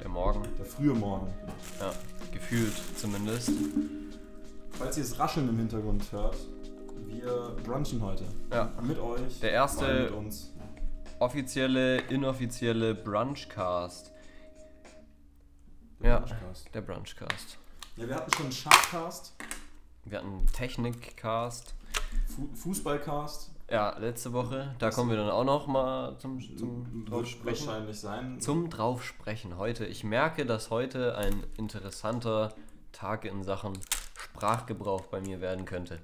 der Morgen. Der frühe Morgen. Ja, gefühlt zumindest. Falls ihr es Rascheln im Hintergrund hört, wir brunchen heute. Ja. Mit euch. Der erste- Mit uns. Offizielle, inoffizielle Brunchcast. Der Ja. Brunchcast. Der Brunchcast. Ja, wir hatten schon einen Sharkcast, Wir hatten einen Technikcast. Fu Fußballcast. Ja, letzte Woche. Da kommen wir dann auch noch mal zum, zum drauf Wird sprechen. wahrscheinlich sein. Zum drauf sprechen heute. Ich merke, dass heute ein interessanter Tag in Sachen Sprachgebrauch bei mir werden könnte.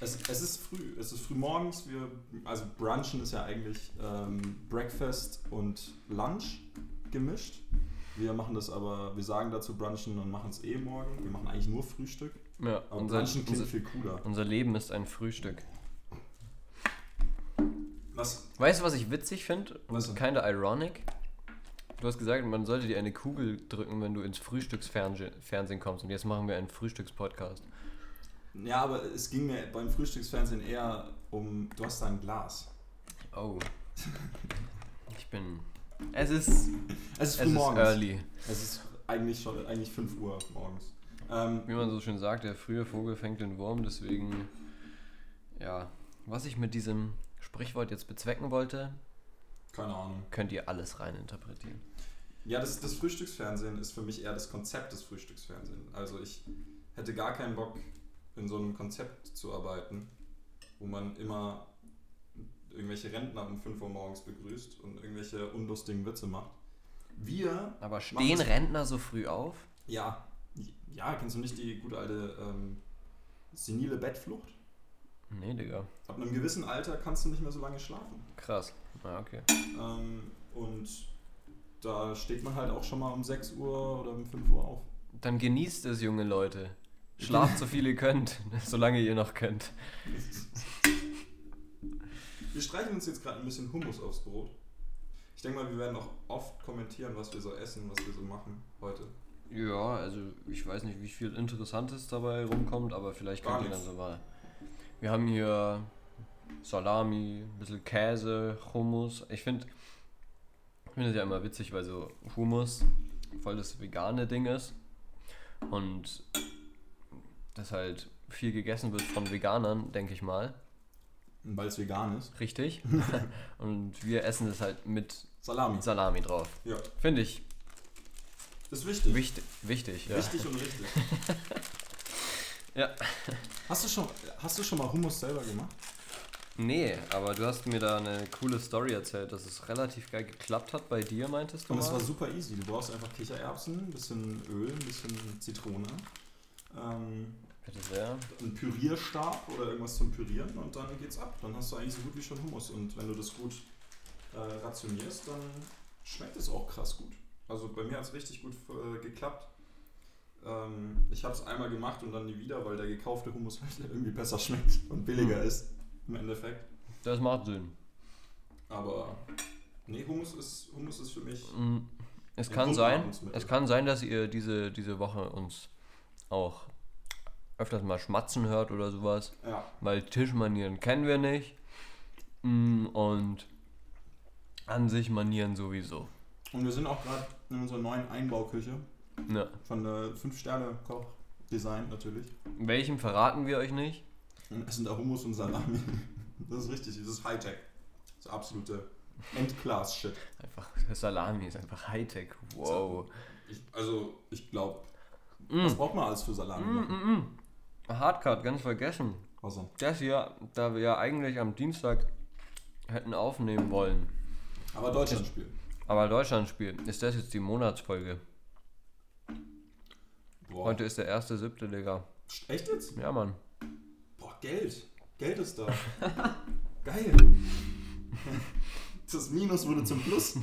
Es, es ist früh, es ist früh morgens. Wir, also Brunchen ist ja eigentlich ähm, Breakfast und Lunch gemischt. Wir machen das aber, wir sagen dazu Brunchen und machen es eh morgen. Wir machen eigentlich nur Frühstück. Ja, Aber unser, Brunchen klingt unser, viel cooler. unser Leben ist ein Frühstück. Was? Weißt du, was ich witzig finde? Was? Kinda ironic. Du hast gesagt, man sollte dir eine Kugel drücken, wenn du ins Frühstücksfernsehen Fernsehen kommst. Und jetzt machen wir einen Frühstückspodcast. Ja, aber es ging mir beim Frühstücksfernsehen eher um, du hast da ein Glas. Oh. Ich bin. Es ist. Es ist Es ist morgens. early. Es ist eigentlich schon eigentlich 5 Uhr morgens. Ähm, Wie man so schön sagt, der frühe Vogel fängt den Wurm. Deswegen. Ja. Was ich mit diesem Sprichwort jetzt bezwecken wollte, keine Ahnung. könnt ihr alles rein interpretieren. Ja, das, das Frühstücksfernsehen ist für mich eher das Konzept des Frühstücksfernsehens. Also ich hätte gar keinen Bock, in so einem Konzept zu arbeiten, wo man immer irgendwelche Rentner um 5 Uhr morgens begrüßt und irgendwelche unlustigen Witze macht. Wir, Aber stehen Rentner so früh auf? ja, ja, kennst du nicht die gute alte ähm, senile Bettflucht? Nee, Digga. Ab einem gewissen Alter kannst du nicht mehr so lange schlafen. Krass. Ah, okay. Ähm, und da steht man halt auch schon mal um 6 Uhr oder um 5 Uhr auf. Dann genießt es, junge Leute. Schlaft so viel ihr könnt, solange ihr noch könnt. Wir streichen uns jetzt gerade ein bisschen Hummus aufs Brot. Ich denke mal, wir werden auch oft kommentieren, was wir so essen, was wir so machen heute. Ja, also ich weiß nicht, wie viel Interessantes dabei rumkommt, aber vielleicht Gar könnt ihr dann nichts. so mal. Wir haben hier Salami, ein bisschen Käse, Hummus. Ich finde ich finde es ja immer witzig, weil so Hummus voll das vegane Ding ist und das halt viel gegessen wird von Veganern, denke ich mal. Weil es vegan ist. Richtig. und wir essen das halt mit Salami. Salami drauf. Ja, Finde ich das ist wichtig. wichtig. Wichtig, ja. Wichtig und richtig. Ja. Hast du, schon, hast du schon mal Hummus selber gemacht? Nee, aber du hast mir da eine coole Story erzählt, dass es relativ geil geklappt hat bei dir, meintest du Und es war super easy. Du brauchst einfach Kichererbsen, ein bisschen Öl, ein bisschen Zitrone, ähm, Bitte sehr. einen Pürierstab oder irgendwas zum Pürieren und dann geht's ab. Dann hast du eigentlich so gut wie schon Hummus. Und wenn du das gut äh, rationierst, dann schmeckt es auch krass gut. Also bei mir hat es richtig gut äh, geklappt. Ähm, ich habe es einmal gemacht und dann nie wieder, weil der gekaufte Hummus halt irgendwie besser schmeckt und billiger Hm. ist im Endeffekt. Das macht Sinn. Aber nee, Hummus ist, Hummus ist für mich. Mm, Es kann sein, es kann sein, dass ihr diese, diese Woche uns auch öfters mal schmatzen hört oder sowas, Ja, weil Tischmanieren kennen wir nicht Mm, und an sich Manieren sowieso. und wir sind auch gerade in unserer neuen Einbauküche Ja. von der 5-Sterne-Koch-Design natürlich. Welchem verraten wir euch nicht? Und essen da Hummus und Salami. Das ist richtig, das ist Hightech. Das ist absolute Endclass-Shit. Einfach Salami ist einfach Hightech. Wow. Ich, also, ich glaube, Mm. was braucht man alles für Salami? Mm, mm, mm. Hardcut, ganz vergessen. Was denn? Das hier, da wir ja eigentlich am Dienstag hätten aufnehmen wollen, Aber Deutschland spielt. aber Deutschland spielt, ist das jetzt die Monatsfolge. Boah. Heute ist der erste siebte, Digga. Echt jetzt? Ja, Mann. Boah, Geld. Geld ist da. Geil. Das Minus wurde zum Plus.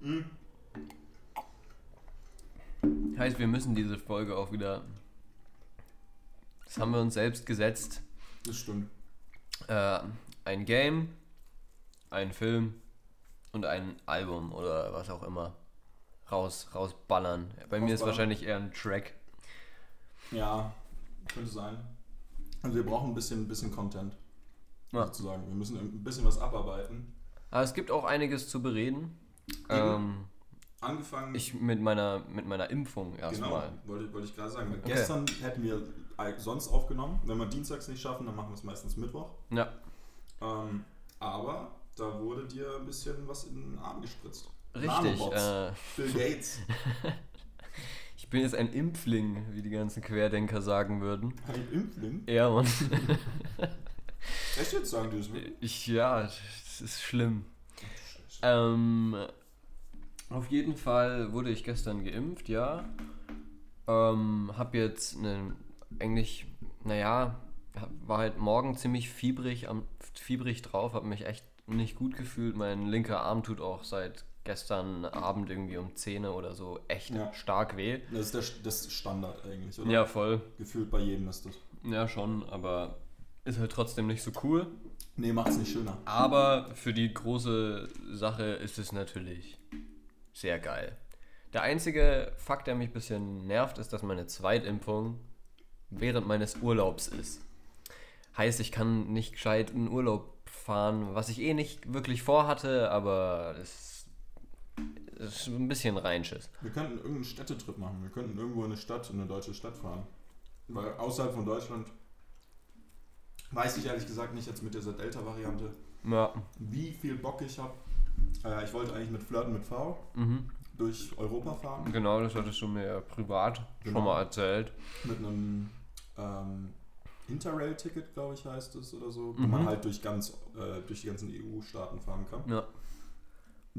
Mm. Heißt, wir müssen diese Folge auch wieder. Das haben wir uns selbst gesetzt. Das stimmt. Äh, ein Game, ein Film und ein Album oder was auch immer raus, rausballern. Bei mir ist Rausballern. wahrscheinlich eher ein Track. Ja, könnte sein. Also wir brauchen ein bisschen, ein bisschen Content. Ja. sozusagen. Wir müssen ein bisschen was abarbeiten. Aber es gibt auch einiges zu bereden. Ähm, Angefangen, ich mit meiner, mit meiner Impfung genau, erstmal. wollte, wollte ich gerade sagen. Okay. Gestern hätten wir sonst aufgenommen. Wenn wir dienstags nicht schaffen, dann machen wir es meistens Mittwoch. Ja, Ähm, aber da wurde dir ein bisschen was in den Arm gespritzt. Richtig. Äh, Bill Gates. ich bin jetzt ein Impfling, wie die ganzen Querdenker sagen würden. Ein Impfling? Ja, und Echt jetzt sagen die das wirklich? ich, ja, das ist schlimm. Ähm, auf jeden Fall wurde ich gestern geimpft, ja. Ähm, hab jetzt einen, eigentlich, naja, war halt morgen ziemlich fiebrig, am, fiebrig drauf, hab mich echt nicht gut gefühlt. Mein linker Arm tut auch seit gestern Abend irgendwie um 10 oder so echt Ja. stark weh. Das ist der, das Standard eigentlich, oder? Ja, voll. Gefühlt bei jedem ist das. Ja, schon, aber ist halt trotzdem nicht so cool. Nee, macht's nicht schöner. Aber für die große Sache ist es natürlich sehr geil. Der einzige Fakt, der mich ein bisschen nervt, ist, dass meine Zweitimpfung während meines Urlaubs ist. Heißt, ich kann nicht gescheit in Urlaub fahren, was ich eh nicht wirklich vorhatte, aber es ist ein bisschen Reinschiss. Wir könnten irgendeinen Städtetrip machen. Wir könnten irgendwo in eine Stadt, in eine deutsche Stadt fahren. Weil außerhalb von Deutschland weiß ich ehrlich gesagt nicht jetzt mit dieser Delta-Variante, Ja, wie viel Bock ich habe. Äh, ich wollte eigentlich mit Flirten mit V mhm. durch Europa fahren. genau, das hattest du mir privat schon Genau. mal erzählt. Mit einem ähm, Interrail-Ticket, glaube ich, heißt es oder so, wo Mhm. man halt durch, ganz, äh, durch die ganzen EU-Staaten fahren kann. Ja.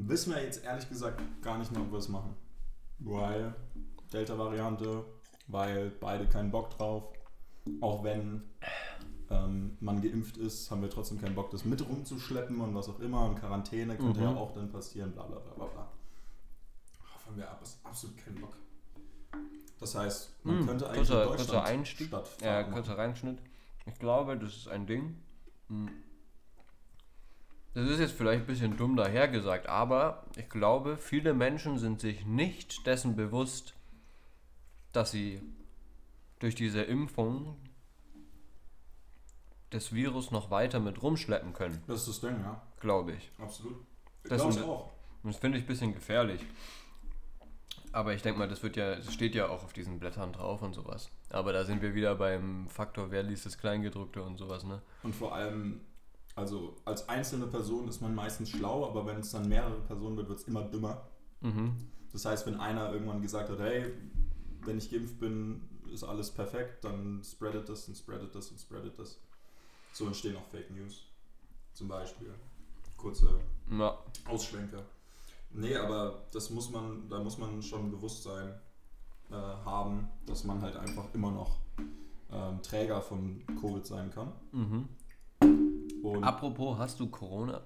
Wissen wir jetzt ehrlich gesagt gar nicht mehr, ob wir es machen. Weil Delta-Variante, weil beide keinen Bock drauf. Auch wenn ähm, man geimpft ist, haben wir trotzdem keinen Bock, das mit rumzuschleppen und was auch immer. Und Quarantäne könnte Mhm. ja auch dann passieren, bla bla bla bla bla. Haben wir abs- absolut keinen Bock. Das heißt, man Hm, könnte eigentlich kurzer- in kurzer Deutschland Einstieg. Stadtfahrt Ja, kurzer Reinschnitt. Ich glaube, das ist ein Ding. Hm. Das ist jetzt vielleicht ein bisschen dumm dahergesagt, aber ich glaube, viele Menschen sind sich nicht dessen bewusst, dass sie durch diese Impfung das Virus noch weiter mit rumschleppen können, Das ist das Ding, ja. glaube ich. Absolut. Das Glaube ich auch. Und das finde ich ein bisschen gefährlich. Aber ich denke mal, das wird ja, das steht ja auch auf diesen Blättern drauf und sowas. Aber da sind wir wieder beim Faktor, wer liest das Kleingedruckte und sowas, ne? Und vor allem, also als einzelne Person ist man meistens schlau, aber wenn es dann mehrere Personen wird, wird es immer dümmer. Mhm. Das heißt, wenn einer irgendwann gesagt hat, hey, wenn ich geimpft bin, ist alles perfekt, dann spreadet das und spreadet das und spreadet das. So entstehen auch Fake News. Zum Beispiel. Kurze Ja, Ausschwenker. Nee, aber das muss man, da muss man schon Bewusstsein äh, haben, dass man halt einfach immer noch ähm, Träger von Covid sein kann. mhm. Und Apropos, hast du Corona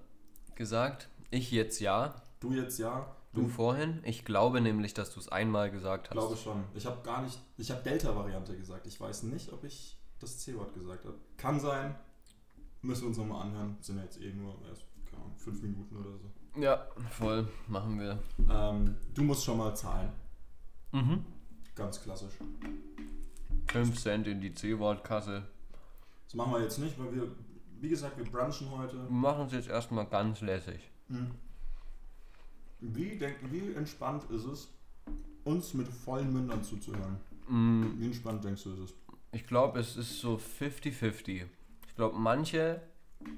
gesagt? Ich jetzt ja. du jetzt ja, Du vorhin? Ich glaube nämlich, dass du es einmal gesagt hast. glaube schon. Ich habe gar nicht, ich habe Delta-Variante gesagt. Ich weiß nicht, ob ich das C-Wort gesagt habe. Kann sein. Müssen wir uns nochmal anhören. Sind ja jetzt eh nur erst, keine Ahnung, fünf Minuten oder so. Ja, voll. Machen wir. Ähm, du musst schon mal zahlen. Mhm. Ganz klassisch. 5 Cent in die C-Wortkasse. Das machen wir jetzt nicht, weil wir, wie gesagt, wir brunchen heute. Wir machen es jetzt erstmal ganz lässig. Hm. Wie, denk, wie entspannt ist es, uns mit vollen Mündern zuzuhören? Mm, Wie entspannt denkst du, ist es? Ich glaube, es ist so 50-50. Ich glaube, manche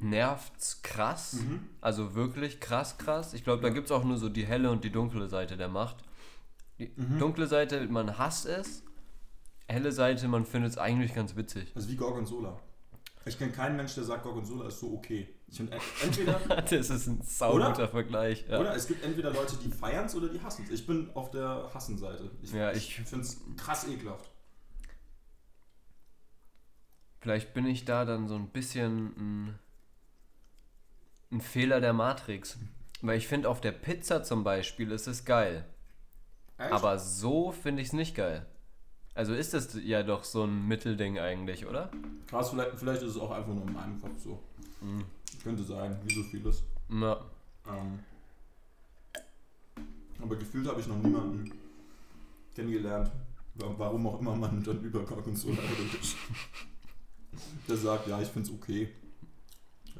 nervt's krass. Also wirklich krass, krass. Ich glaube, da gibt es auch nur so die helle und die dunkle Seite der Macht. Die Mhm. dunkle Seite, man hasst es. Helle Seite, man findet es eigentlich ganz witzig. Ist wie Gorgonzola. Ich kenne keinen Mensch, der sagt, Gorgonzola ist so okay. Ich finde, entweder, Das ist ein sauguter Oder? Vergleich. Ja. oder es gibt entweder Leute, die feiern es oder die hassen es. Ich bin auf der Hassenseite. Ich, Ja, ich- finde es krass ekelhaft. Vielleicht bin ich da dann so ein bisschen ein, ein Fehler der Matrix. Weil ich finde, auf der Pizza zum Beispiel ist es geil. Echt? Aber so finde ich es nicht geil. Also ist das ja doch so ein Mittelding eigentlich, oder? Krass, vielleicht, vielleicht ist es auch einfach nur in meinem Kopf so. Mhm. Könnte sein, wie so vieles. Ja. Ähm, aber gefühlt habe ich noch niemanden kennengelernt, wa- warum auch immer man dann über Gorgonzola redet. Der sagt, ja, ich finde es okay.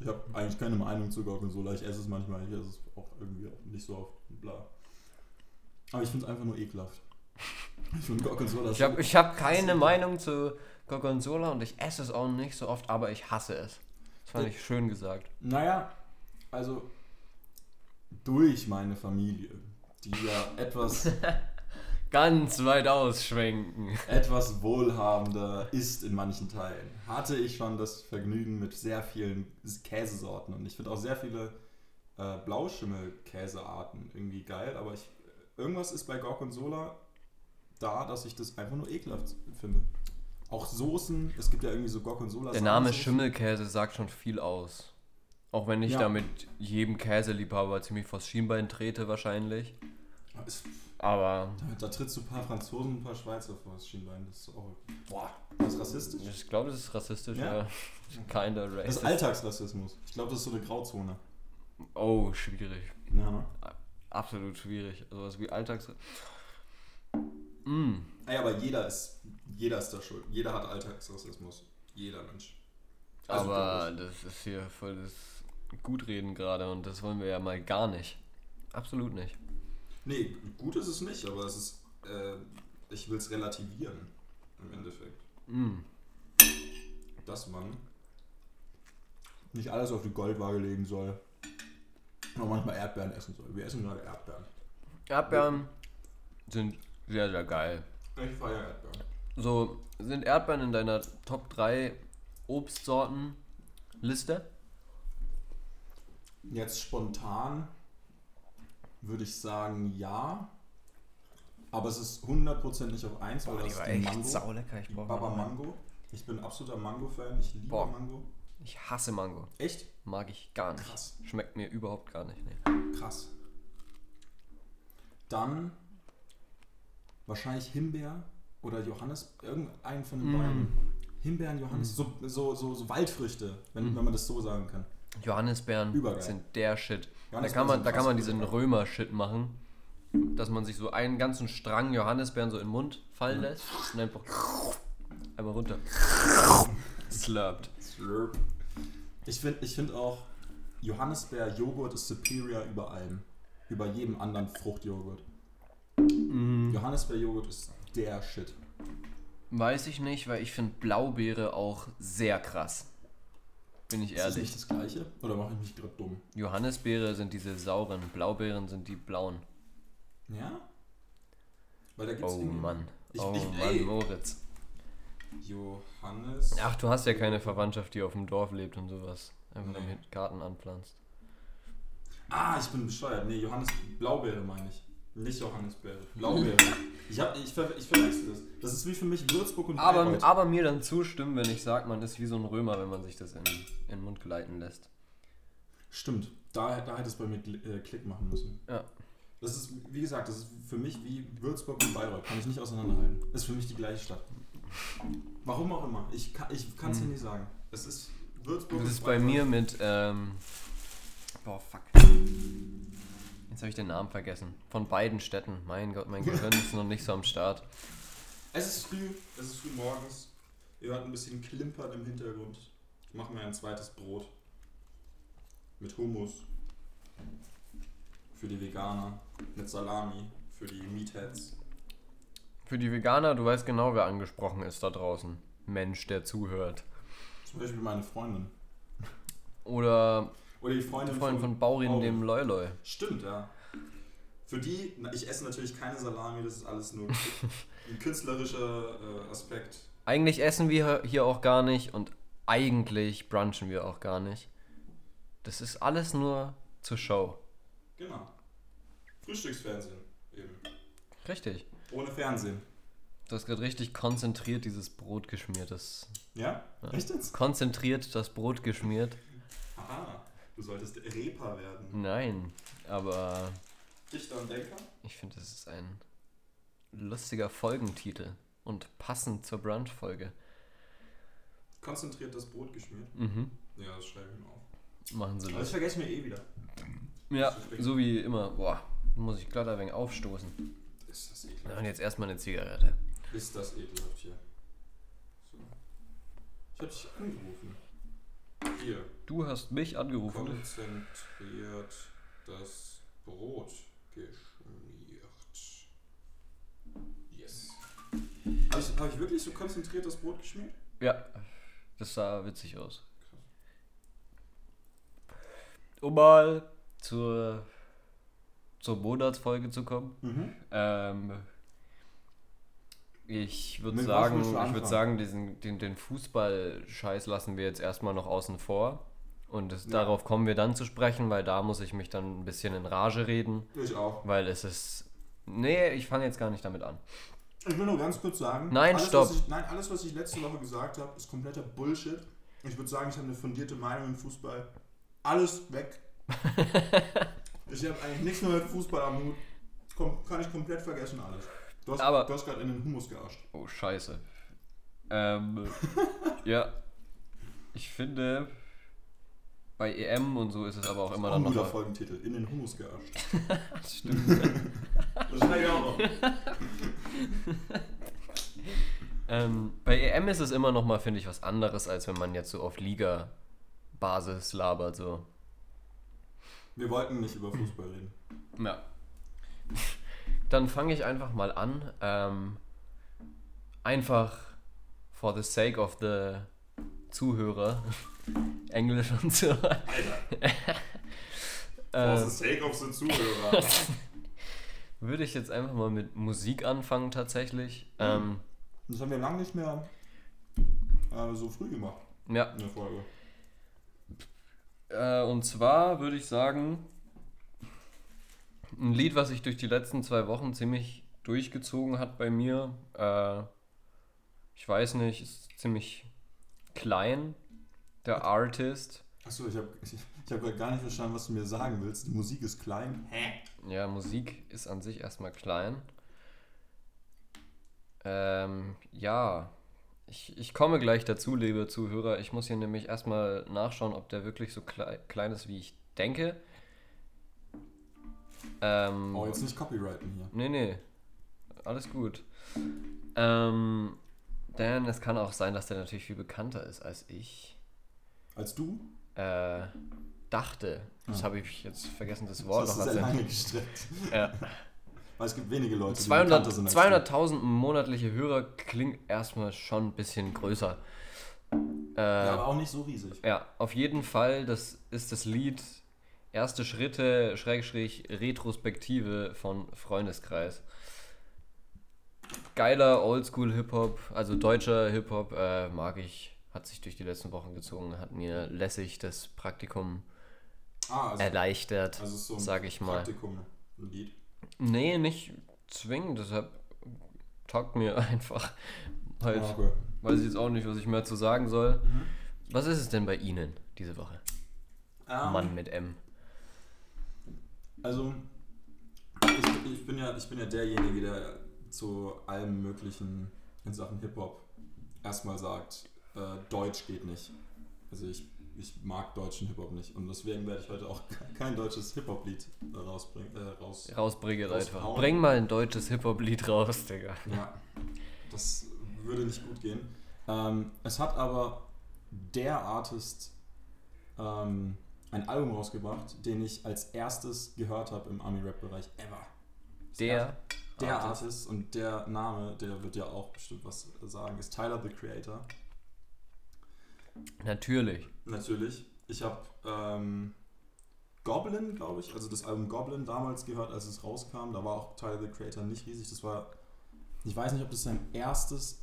Ich habe eigentlich keine Meinung zu Gorgonzola. Ich esse es manchmal, ich esse es auch irgendwie auch nicht so oft. Bla. Aber ich finde es einfach nur ekelhaft. Ich finde Gorgonzola Ich habe ich hab keine Meinung zu Gorgonzola und ich esse es auch nicht so oft, aber ich hasse es. Das fand ich schön gesagt. Naja, also durch meine Familie, die ja etwas, Ganz weit ausschwenken. etwas wohlhabender ist in manchen Teilen, hatte ich schon das Vergnügen mit sehr vielen Käsesorten. Und ich finde auch sehr viele äh, Blauschimmelkäsearten irgendwie geil, aber ich, irgendwas ist bei Gorgonzola da, dass ich das einfach nur ekelhaft finde. Auch Soßen, es gibt ja irgendwie so Gorgonzola. Der Name. Schimmelkäse sagt schon viel aus. Auch wenn ich Ja. da mit jedem Käseliebhaber ziemlich vors Schienbein trete wahrscheinlich. Ist, Aber da, da trittst du ein paar Franzosen und ein paar Schweizer vor das Schienbein. Das ist auch. Boah, das ist rassistisch. ich glaube, das ist rassistisch, Ja? ja. Kinda Das racist. ist Alltagsrassismus. Ich glaube, das ist so eine Grauzone. Oh, schwierig. Ja? Absolut schwierig. Also was wie Alltags... Mm. Ey, aber jeder ist, jeder ist da schuld. Jeder hat Alltagsrassismus. Jeder Mensch. Also, Aber das ist hier voll das Gutreden gerade und das wollen wir ja mal gar nicht. Absolut nicht. Nee, gut ist es nicht, aber es ist. Äh, ich will es relativieren. Im Endeffekt. Mm. Dass man nicht alles auf die Goldwaage legen soll. Und manchmal Erdbeeren essen soll. Wir essen gerade Erdbeeren. Erdbeeren sind sehr, sehr geil. Ich feiere Erdbeeren. So, sind Erdbeeren in deiner Top 3 Obstsorten Liste? Jetzt spontan würde ich sagen ja. Aber es ist 100% nicht auf 1, weil das ist die Mango. saulecker. Ich Die brauche Baba Mango. Mango. Ich bin absoluter Mango-Fan. Ich liebe Boah. Mango. Ich hasse Mango. Echt? Mag ich gar nicht. Krass. Schmeckt mir überhaupt gar nicht. Nee. Krass. Dann wahrscheinlich Himbeer oder Johannes, irgendeinen von den Mm. beiden. Himbeeren, Johannes, so, so, so, so Waldfrüchte, wenn, Mm. wenn man das so sagen kann. Johannisbeeren Übergeil. sind der Shit. Da kann man, da kann man diesen. Römer-Shit machen. Dass man sich so einen ganzen Strang Johannisbeeren so in den Mund fallen lässt und einfach einmal runter. Slurpt. Slurp. Ich finde ich find auch, Johannisbeer-Joghurt ist superior über allem. Über jedem anderen Fruchtjoghurt. Mhm. Johannisbeer-Joghurt ist der Shit. Weiß ich nicht, weil ich finde Blaubeere auch sehr krass. Bin ich Ist das ehrlich. nicht das gleiche? Oder mache ich mich gerade dumm? Johannisbeere sind diese sauren, Blaubeeren sind die blauen. Ja? Weil da gibt's Oh irgendwie- Mann. Ich- Oh ich- Mann, ey. Moritz. Johannes. Ach, du hast ja keine Verwandtschaft, die auf dem Dorf lebt und sowas. Einfach Nee. im Garten anpflanzt. Ah, ich bin bescheuert. Nee, Johannes Blaubeere meine ich. Nicht Johannisbeere. Blaubeere. ich, hab, ich, ver, ich verwechsel das. Das ist wie für mich Würzburg und Aber, Bayreuth. aber mir dann zustimmen, wenn ich sage, man ist wie so ein Römer, wenn man sich das in, in den Mund gleiten lässt. Stimmt. Da, da hätte es bei mir äh, Klick machen müssen. Ja. Das ist, wie gesagt, das ist für mich wie Würzburg und Bayreuth. Kann ich nicht auseinanderhalten. Das ist für mich die gleiche Stadt. Warum auch immer. Ich kann es ich kann's dir Hm. nicht sagen. Es ist Würzburg Das und ist bei mir mit, ähm, boah, fuck. Jetzt habe ich den Namen vergessen. Von beiden Städten. Mein Gott, mein Gehirn ist noch nicht so am Start. Es ist früh. Es ist früh morgens. Ihr hört ein bisschen Klimpern im Hintergrund. Ich mache mir ein zweites Brot. Mit Hummus. Für die Veganer. Mit Salami. Für die Meatheads. Für die Veganer, du weißt genau, wer angesprochen ist da draußen. Mensch, der zuhört. Zum Beispiel meine Freundin. Oder Oder die Freundin Freund von Baurin, Baurin. dem Loiloi. Stimmt, ja. Für die, na, ich esse natürlich keine Salami, das ist alles nur ein künstlerischer äh, Aspekt. Eigentlich essen wir hier auch gar nicht und eigentlich brunchen wir auch gar nicht. Das ist alles nur zur Show. Genau. Frühstücksfernsehen eben. Richtig. Ohne Fernsehen. Du hast gerade richtig konzentriert dieses Brot geschmiert. Das, Ja? Ja. Echt jetzt? konzentriert das Brot geschmiert. Aha, du solltest Repa werden. Nein, aber Dichter und Denker? ich finde, es ist ein lustiger Folgentitel und passend zur Brunch-Folge. Konzentriert das Brot geschmiert. Mhm. Ja, das schreibe ich mir auf. Machen Sie das das. vergesse ich mir eh wieder. Ja, so wie immer. Boah, muss ich glatt ein wenig aufstoßen. Ist das ekelhaft. Und jetzt erstmal eine Zigarette. Ist das ekelhaft hier. So. Ich hab dich angerufen. Hier. Du hast mich angerufen. Konzentriert das Brot geschmiert. Yes. Habe ich, hab ich wirklich so konzentriert das Brot geschmiert? Ja, das sah witzig aus. Um mal zur, zur Monatsfolge zu kommen. Mhm. Ähm, ich würde sagen, ich würde sagen, diesen, den, den Fußball-Scheiß lassen wir jetzt erstmal noch außen vor. Und das, Ja. darauf kommen wir dann zu sprechen, weil da muss ich mich dann ein bisschen in Rage reden, Ich auch. weil es ist. Nee, ich fange jetzt gar nicht damit an. Ich will nur ganz kurz sagen. Nein, alles, stopp. Was ich, nein, alles, was ich letzte Woche gesagt habe, ist kompletter Bullshit. Ich würde sagen, ich habe eine fundierte Meinung im Fußball. Alles weg. ich habe eigentlich nichts mehr mit Fußball am Hut. Kann ich komplett vergessen alles. Du hast, Aber- du hast gerade in den Humus gearscht. Oh, scheiße. Ähm, ja. Ich finde, bei EM und so ist es aber auch immer Auch dann ein noch. guter Folgentitel. In den Humus gearscht. Stimmt. Das schmeckt ich auch noch. ähm, bei EM ist es immer noch mal, finde ich, was anderes, als wenn man jetzt so auf Liga-Basis labert. So. Wir wollten nicht über Fußball reden. Ja. Dann fange ich einfach mal an. Ähm, einfach for the sake of the Zuhörer. Englisch und so. Alter. For the sake of the Zuhörer. würde ich jetzt einfach mal mit Musik anfangen tatsächlich. Ähm, Das haben wir lange nicht mehr äh, so früh gemacht ja, in der Folge. äh, und zwar würde ich sagen, ein Lied, was sich durch die letzten zwei Wochen ziemlich durchgezogen hat bei mir. Äh, ich weiß nicht, ist ziemlich klein. Der Artist. Achso, ich habe ich, ich hab gar nicht verstanden, was du mir sagen willst. Die Musik ist klein. Hä? Ja, Musik ist an sich erstmal klein. Ähm, ja, ich, ich komme gleich dazu, liebe Zuhörer. Ich muss hier nämlich erstmal nachschauen, ob der wirklich so klei klein ist, wie ich denke. Ähm, Oh, jetzt nicht copyrighten hier. nee, nee, alles gut. Ähm, denn es kann auch sein, dass der natürlich viel bekannter ist als ich Als du? äh, dachte. Das Ah. habe ich jetzt vergessen, das Wort das noch hast du sehr lange gestreckt. Ja. Weil es gibt wenige Leute, die 200 bekannter sind als 200.000 monatliche Hörer klingt erstmal schon ein bisschen größer. Äh. Ja, aber auch nicht so riesig. ja, auf jeden Fall, das ist das Lied Erste Schritte, Schrägstrich, Retrospektive von Freundeskreis. Geiler Oldschool-Hip-Hop, also deutscher Hip-Hop, äh, mag ich, hat sich durch die letzten Wochen gezogen, hat mir lässig das Praktikum Ah, also, erleichtert, also so ein sag ich mal. Praktikum, ein Lied. Nee, nicht zwingend, deshalb taugt mir einfach halt. Ah, okay. Weiß ich jetzt auch nicht, was ich mehr zu sagen soll. Mhm. Was ist es denn bei Ihnen diese Woche? Ähm, Mann mit M. Also, ich, ich, bin ja, ich bin ja derjenige, der zu allem Möglichen in Sachen Hip-Hop erstmal sagt, äh, Deutsch geht nicht. Also ich, ich mag deutschen Hip-Hop nicht. Und deswegen werde ich heute auch kein deutsches Hip-Hop-Lied äh, rausbringen. Äh, raus. Rausbringe einfach. Bring mal ein deutsches Hip-Hop-Lied raus, Digga. Ja, das würde nicht gut gehen. Ähm, es hat aber der Artist ähm, ein Album rausgebracht, den ich als erstes gehört habe im Army-Rap-Bereich ever. Der, Der Artist. Artist und der Name, der wird ja auch bestimmt was sagen, ist Tyler the Creator. Natürlich. Natürlich. Ich habe ähm, Goblin, glaube ich, also das Album Goblin damals gehört, als es rauskam. Da war auch Tyler the Creator nicht riesig. Das war, ich weiß nicht, ob das sein erstes,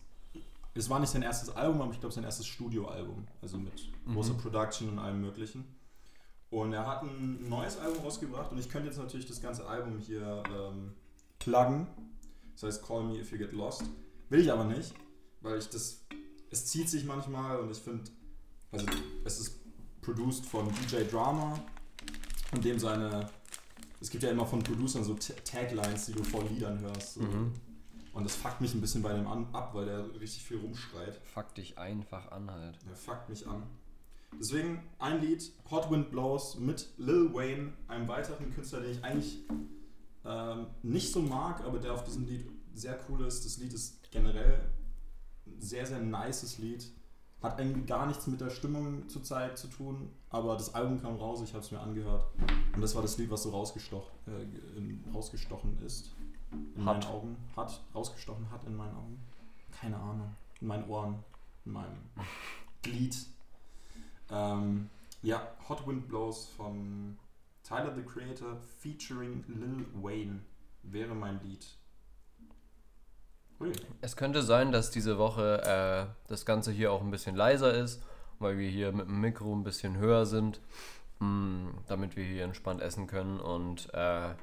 es war nicht sein erstes Album, aber ich glaube sein erstes Studioalbum. Also mit Mhm. großer Production und allem Möglichen. Und er hat ein neues Album rausgebracht und ich könnte jetzt natürlich das ganze Album hier ähm, pluggen. Das heißt Call Me If You Get Lost. Will ich aber nicht, weil ich das, es zieht sich manchmal und ich finde, also es ist produced von DJ Drama und dem seine, es gibt ja immer von Producern so Ta- Taglines, die du vor Liedern hörst. So. Mhm. Und das fuckt mich ein bisschen bei dem an, ab, weil der richtig viel rumschreit. Fuck dich einfach an halt. Der fuckt mich an. Deswegen ein Lied, Hot Wind Blows mit Lil Wayne, einem weiteren Künstler, den ich eigentlich ähm, nicht so mag, aber der auf diesem Lied sehr cool ist. Das Lied ist generell ein sehr, sehr nices Lied. Hat irgendwie gar nichts mit der Stimmung zurzeit zu tun, aber das Album kam raus, ich habe es mir angehört. Und das war das Lied, was so rausgestoch, äh, in, rausgestochen ist. In Hat. meinen Augen. Hat. Rausgestochen hat in meinen Augen. Keine Ahnung. In meinen Ohren. In meinem Glied. Ähm, ja, Hot Wind Blows von Tyler the Creator featuring Lil Wayne wäre mein Lied. Ui. Es könnte sein, dass diese Woche äh, das Ganze hier auch ein bisschen leiser ist, weil wir hier mit dem Mikro ein bisschen höher sind, mh, damit wir hier entspannt essen können und äh,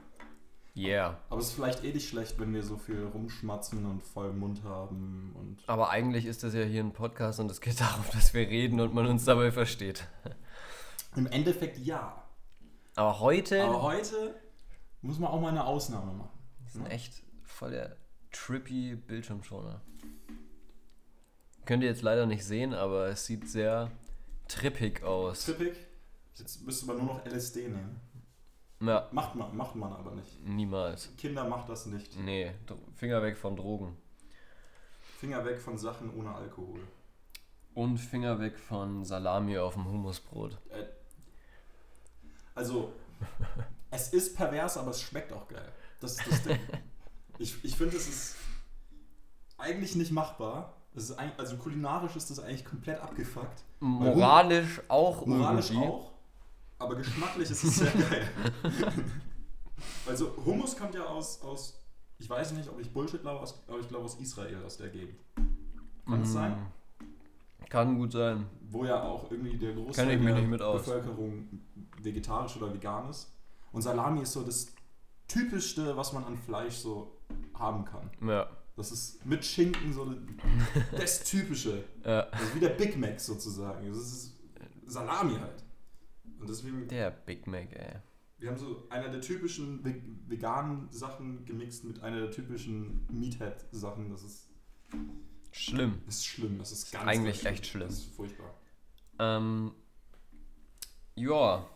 yeah. Aber es ist vielleicht eh nicht schlecht, wenn wir so viel rumschmatzen und voll Mund haben und. Aber eigentlich ist das ja hier ein Podcast und es geht darum, dass wir reden und man uns dabei versteht. Im Endeffekt ja. Aber heute Aber heute muss man auch mal eine Ausnahme machen. ist ein echt voll der trippy Bildschirmschoner. Könnt ihr jetzt leider nicht sehen, aber es sieht sehr trippig aus. Trippig. Jetzt müsste man nur noch LSD nehmen. Ja, Macht man, macht man aber nicht. niemals. Kinder macht das nicht. Nee, Finger weg von Drogen. Finger weg von Sachen ohne Alkohol. Und Finger weg von Salami auf dem Hummusbrot. Äh, also, es ist pervers, aber es schmeckt auch geil. Das ist das Ding. Ich, ich finde, es ist eigentlich nicht machbar. Also kulinarisch ist das eigentlich komplett abgefuckt. Moralisch auch Moralisch irgendwie. auch, aber geschmacklich ist es sehr geil. also Hummus kommt ja aus, aus, ich weiß nicht, ob ich Bullshit glaube, aber ich glaube aus Israel, aus der Gegend. Kann es Mm, sein? Kann gut sein. Wo ja auch irgendwie der Großteil der mit aus. Bevölkerung vegetarisch oder vegan ist. Und Salami ist so das typischste, was man an Fleisch so haben kann. Ja. Das ist mit Schinken so das Typische. ja. Also wie der Big Mac sozusagen. Das ist Salami halt. Und deswegen, Der Big Mac, ey. wir haben so einer der typischen ve- veganen Sachen gemixt mit einer der typischen Meathead-Sachen. Das ist, Schlimm. das ist schlimm. Das ist ganz Eigentlich ganz echt schlimm. Das ist furchtbar. Ähm, ja.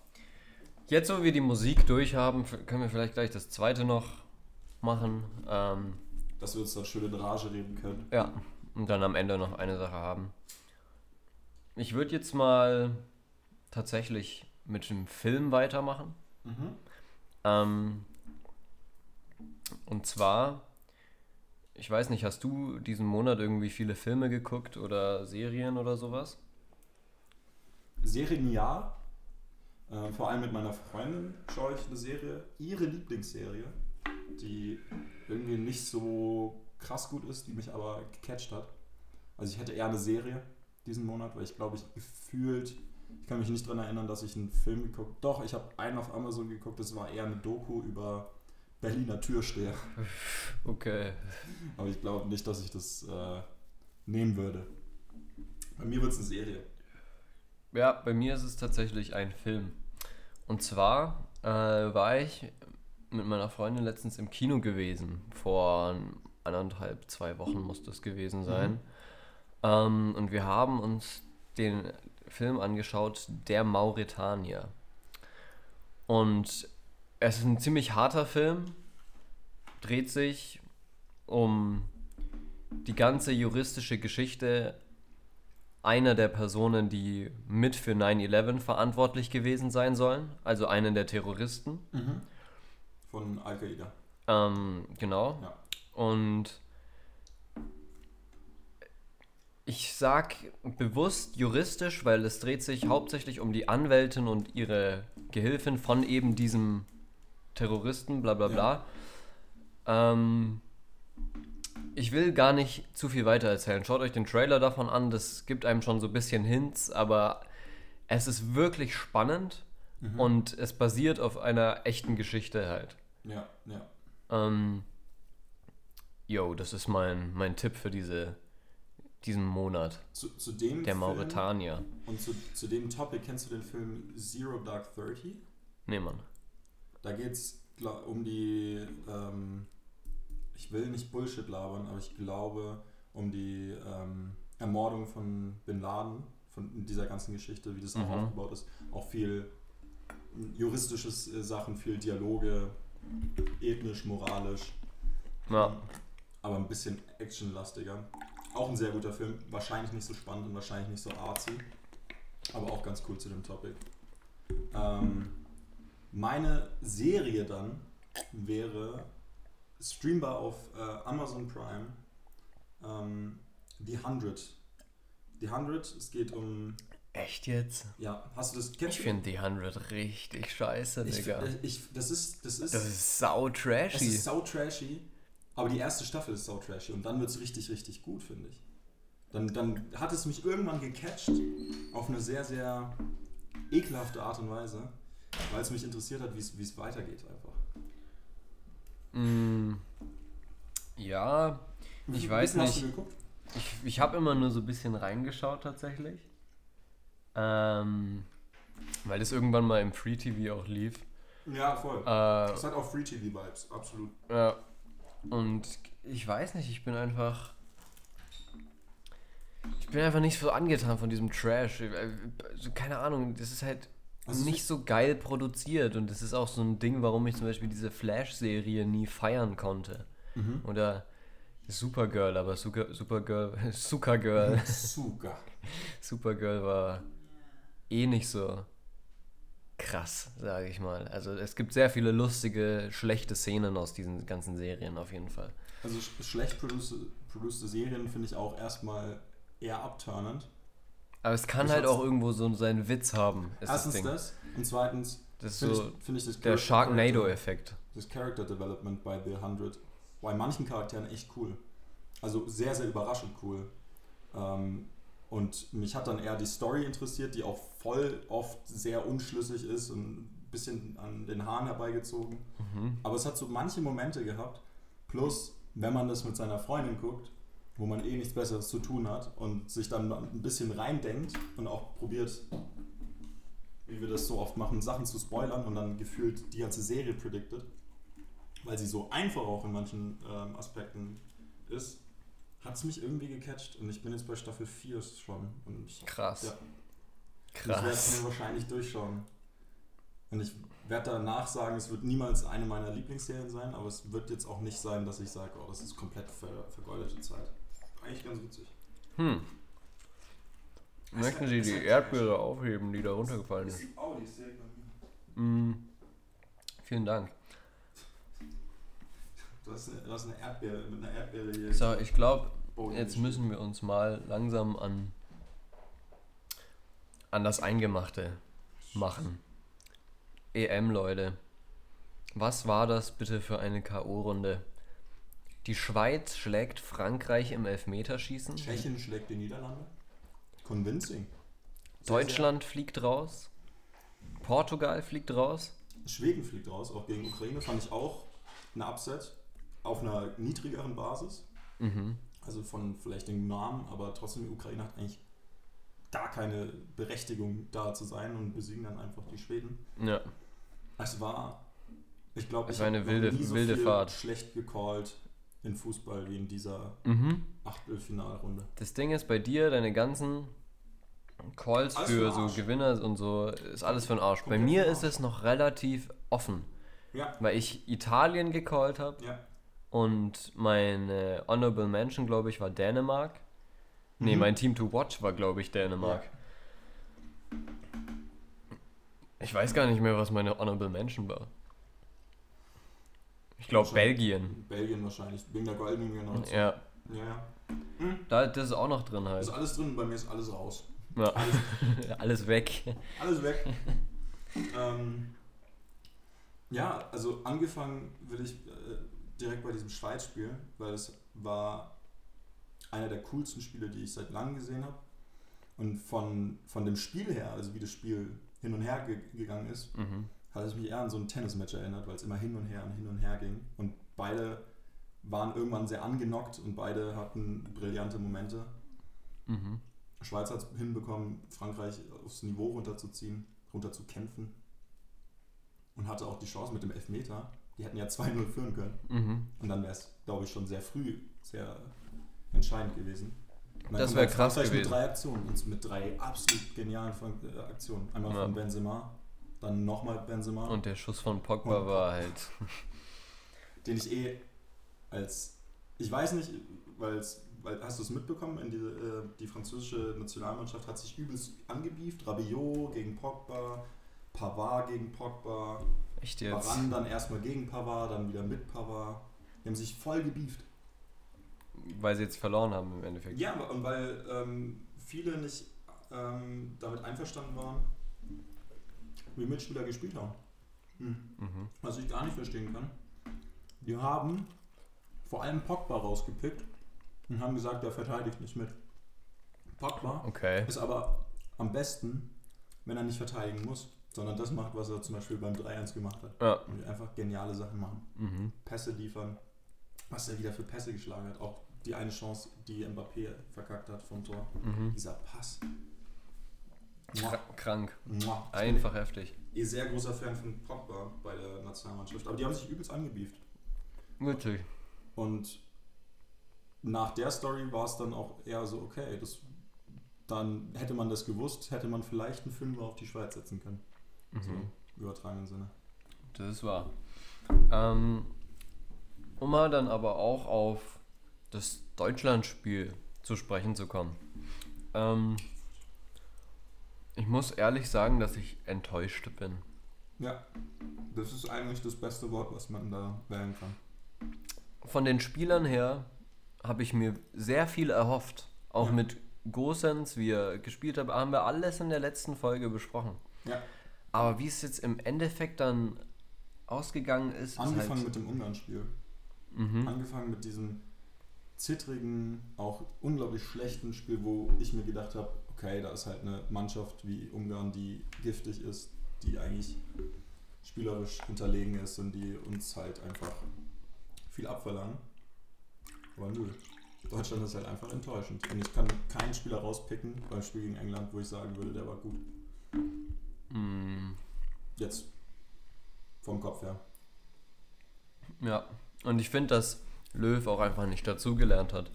Jetzt, wo wir die Musik durch haben, können wir vielleicht gleich das zweite noch machen. Ähm, Dass wir uns dann schön in Rage reden können. ja. Und dann am Ende noch eine Sache haben. Ich würde jetzt mal tatsächlich mit dem Film weitermachen. Mhm. Ähm, und zwar, ich weiß nicht, hast du diesen Monat irgendwie viele Filme geguckt oder Serien oder sowas? Serien ja. Äh, vor allem mit meiner Freundin schaue ich eine Serie, ihre Lieblingsserie, die irgendwie nicht so krass gut ist, die mich aber gecatcht hat. Also ich hätte eher eine Serie diesen Monat, weil ich glaube, ich gefühlt, ich kann mich nicht daran erinnern, dass ich einen Film geguckt Doch, ich habe einen auf Amazon geguckt, das war eher eine Doku über Berliner Türsteher. Okay. Aber ich glaube nicht, dass ich das äh, nehmen würde. Bei mir wird es eine Serie. Ja, bei mir ist es tatsächlich ein Film. Und zwar äh, war ich mit meiner Freundin letztens im Kino gewesen. Vor anderthalb, zwei Wochen muss das gewesen sein. Ähm, und wir haben uns den Film angeschaut, Der Mauretanier. Und es ist ein ziemlich harter Film, dreht sich um die ganze juristische Geschichte einer der Personen, die mit für 9-11 verantwortlich gewesen sein sollen, also einen der Terroristen. Von Al-Qaida. Ähm, genau. Ja. Und ich sag bewusst juristisch, weil es dreht sich hauptsächlich um die Anwältin und ihre Gehilfin von eben diesem Terroristen, bla bla bla. Ähm, ich will gar nicht zu viel weiter erzählen. Schaut euch den Trailer davon an, das gibt einem schon so ein bisschen Hints, aber es ist wirklich spannend und es basiert auf einer echten Geschichte halt. Ja, ja. Ähm, yo, das ist mein, mein Tipp für diese, diesen Monat. Zu, zu dem Der Film Mauretanier. und zu, zu dem Topic kennst du den Film Zero Dark Thirty? Nee, Mann. Da geht es um die, ähm, ich will nicht Bullshit labern, aber ich glaube um die ähm, Ermordung von Bin Laden, von dieser ganzen Geschichte, wie das auch Mhm. aufgebaut ist. Auch viel juristisches äh, Sachen, viel Dialoge, ethnisch, moralisch, Ja, aber ein bisschen actionlastiger. Auch ein sehr guter Film. Wahrscheinlich nicht so spannend und wahrscheinlich nicht so artsy. Aber auch ganz cool zu dem Topic. Ähm, meine Serie dann wäre streambar auf äh, Amazon Prime ähm, The 100. The 100, es geht um. Echt jetzt? Ja, hast du das kennst Ich finde die 100 richtig scheiße, ich, Digga. äh, ich, das ist, das ist, Das ist sau trashy. ist sau trashy, aber die erste Staffel ist sau trashy und dann wird es richtig, richtig gut, finde ich. Dann, dann hat es mich irgendwann gecatcht auf eine sehr, sehr ekelhafte Art und Weise, weil es mich interessiert hat, wie es weitergeht einfach. Mm, ja, Ich weiß nicht. ich, ich habe immer nur so ein bisschen reingeschaut tatsächlich. Ähm, weil das irgendwann mal im Free TV auch lief. Ja, voll. Äh, Es hat auch Free TV Vibes, absolut. Ja. Und ich weiß nicht, ich bin einfach. Ich bin einfach nicht so angetan von diesem Trash. Äh, Also, keine Ahnung, das ist halt Also nicht so geil produziert. Und das ist auch so ein Ding, warum ich zum Beispiel diese Flash-Serie nie feiern konnte. Mhm. Oder Supergirl, aber Super, Supergirl, Supergirl, Suga. Supergirl war eh nicht so krass, sage ich mal. Also es gibt sehr viele lustige, schlechte Szenen aus diesen ganzen Serien auf jeden Fall. Also sch schlecht produced Serien finde ich auch erstmal eher abturnend. Aber es kann Ich halt auch irgendwo so seinen Witz haben, ist Erstens das Ding. das und zweitens Das finde so ich, find ich das der Sharknado-Effekt. das Character Development bei The 100 bei manchen Charakteren echt cool. Also sehr, sehr überraschend cool. Ähm, und mich hat dann eher die Story interessiert, die auch voll oft sehr unschlüssig ist und ein bisschen an den Haaren herbeigezogen. Mhm. Aber es hat so manche Momente gehabt. Plus, wenn man das mit seiner Freundin guckt, wo man eh nichts Besseres zu tun hat und sich dann ein bisschen reindenkt und auch probiert, wie wir das so oft machen, Sachen zu spoilern und dann gefühlt die ganze Serie predicted, weil sie so einfach auch in manchen ähm, Aspekten ist, hat es mich irgendwie gecatcht und ich bin jetzt bei Staffel 4 schon und ich, Krass. Ja. ich werde es Krass. mir wahrscheinlich durchschauen. Und ich werde danach sagen, es wird niemals eine meiner Lieblingsserien sein, aber es wird jetzt auch nicht sein, dass ich sage, oh, das ist komplett ver vergeudete Zeit. Eigentlich ganz witzig. Hm. Möchten Sie die Erdbeere aufheben, die da runtergefallen ist? Oh, die ist mir. Mm. Vielen Dank. Du hast, eine, du hast eine Erdbeere mit einer Erdbeere hier. So, ich glaube, jetzt müssen wir uns mal langsam an, an das Eingemachte machen. EM, Leute. Was war das bitte für eine K.O.-Runde? Die Schweiz schlägt Frankreich im Elfmeterschießen. Tschechien schlägt die Niederlande. Convincing. Sehr, Deutschland fliegt raus. Portugal fliegt raus. Sehr, Schweden fliegt raus, auch gegen Ukraine. Fand ich auch eine Upset. Auf einer niedrigeren Basis. Mhm. Also von vielleicht dem Namen, aber trotzdem, die Ukraine hat eigentlich gar keine Berechtigung da zu sein und besiegen dann einfach die Schweden. Ja. Es war, ich glaube, Es war eine wilde- nie so wilde viel Fahrt. schlecht gecallt in Fußball wie in dieser Mhm. Achtelfinalrunde. Das Ding ist bei dir, deine ganzen Calls Alles für so Arsch. Gewinner und so, ist alles für den Arsch. Bei Komplett mir für den ist es noch relativ offen, Ja, weil ich Italien gecallt habe ja. Und meine Honorable Mention, glaube ich, war Dänemark. Nee, Mhm. mein Team to Watch war, glaube ich, Dänemark. Ich weiß gar nicht mehr, was meine Honorable Mention war. Ich glaube. Belgien. Belgien wahrscheinlich, wegen der goldenen Generation. Ja, Ja, ja. da, das ist auch noch drin Ist halt. alles drin, bei mir ist alles raus. Ja. Alles, Alles weg. alles weg. ähm, ja, also angefangen will ich äh, direkt bei diesem Schweiz-Spiel, weil es war einer der coolsten Spiele, die ich seit langem gesehen habe. Und von, von dem Spiel her, also wie das Spiel hin und her ge gegangen ist, Mhm. hat es mich eher an so ein Tennismatch erinnert, weil es immer hin und her und hin und her ging. Und beide waren irgendwann sehr angenockt und beide hatten brillante Momente. Mhm. Schweiz hat es hinbekommen, Frankreich aufs Niveau runterzuziehen, runterzukämpfen. Und hatte auch die Chance mit dem Elfmeter. Die hätten ja 2-0 führen können. Mhm. Und dann wäre es, glaube ich, schon sehr früh sehr entscheidend gewesen. Das kommt wär halt krass gewesen. Mit drei Aktionen. Und mit drei absolut genialen äh, Aktionen. Einmal Ja. von Benzema, dann nochmal Benzema. Und der Schuss von Pogba Und- war halt. den ich eh als, ich weiß nicht, weil es weil hast du es mitbekommen, in diese, äh, die französische Nationalmannschaft hat sich übelst angebieft. Rabiot gegen Pogba, Pavard gegen Pogba, Echt jetzt? Varane dann erstmal gegen Pavard, dann wieder mit Pavard. Die haben sich voll gebieft. Weil sie jetzt verloren haben im Endeffekt. Ja, und weil ähm, viele nicht ähm, damit einverstanden waren, wie Mitspieler gespielt haben. Hm. Mhm. Was ich gar nicht verstehen kann. Die haben vor allem Pogba rausgepickt und haben gesagt, der verteidigt nicht mit. Pogba Okay. ist aber am besten, wenn er nicht verteidigen muss, sondern das macht, was er zum Beispiel beim 3-1 gemacht hat. Ja. Und einfach geniale Sachen machen. Mhm. Pässe liefern, was er wieder für Pässe geschlagen hat. Auch die eine Chance, die Mbappé verkackt hat vom Tor. Mhm. Dieser Pass. Kra krank. Muah. Einfach heftig. Eh sehr großer Fan von Pogba bei der Nationalmannschaft. Aber die haben sich übelst angebieft. Wirklich. Und nach der Story war es dann auch eher so, okay, das, dann hätte man das gewusst, hätte man vielleicht einen Fünfer auf die Schweiz setzen können. Mhm. So, im übertragenen Sinne. Das ist wahr. Ähm, um mal dann aber auch auf das Deutschlandspiel zu sprechen zu kommen. Ähm, ich muss ehrlich sagen, dass ich enttäuscht bin. Ja, das ist eigentlich das beste Wort, was man da wählen kann. Von den Spielern her habe ich mir sehr viel erhofft. Auch Ja. mit Gosens, wie er gespielt hat, haben wir alles in der letzten Folge besprochen. Ja, Aber wie es jetzt im Endeffekt dann ausgegangen ist, ist angefangen halt, mit dem Ungarn-Spiel. mhm. Angefangen mit diesem zittrigen, auch unglaublich schlechten Spiel, wo ich mir gedacht habe, okay, da ist halt eine Mannschaft wie Ungarn, die giftig ist, die eigentlich spielerisch unterlegen ist und die uns halt einfach viel abverlangen. Aber null. Deutschland ist halt einfach enttäuschend. Und ich kann keinen Spieler rauspicken beim Spiel gegen England, wo ich sagen würde, der war gut. Mm, Jetzt vom Kopf her. ja. Und ich finde, dass Löw auch einfach nicht dazugelernt hat.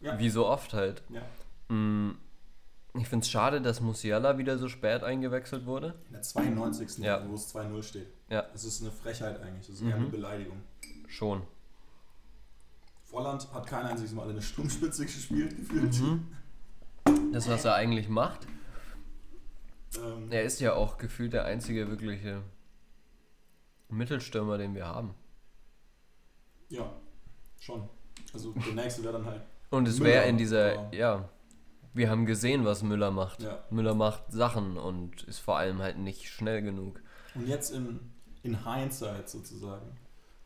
Ja. Wie so oft halt. Ja. Mm, ich finde es schade, dass Musiala wieder so spät eingewechselt wurde. In der 92. Ja. wo es 2-0 steht. Ja. Das ist eine Frechheit eigentlich. Das ist Mhm. eher eine Beleidigung. Schon. Volland hat kein einziges Mal eine Sturmspitze gespielt, gefühlt. Mhm. Das, was er eigentlich macht. Ähm, Er ist ja auch gefühlt der einzige wirkliche Mittelstürmer, den wir haben. ja, schon. Also der nächste wäre dann halt. Und es wäre in dieser, ja. ja, wir haben gesehen, was Müller macht. Ja. Müller macht Sachen und ist vor allem halt nicht schnell genug. Und jetzt in, in Hindsight sozusagen.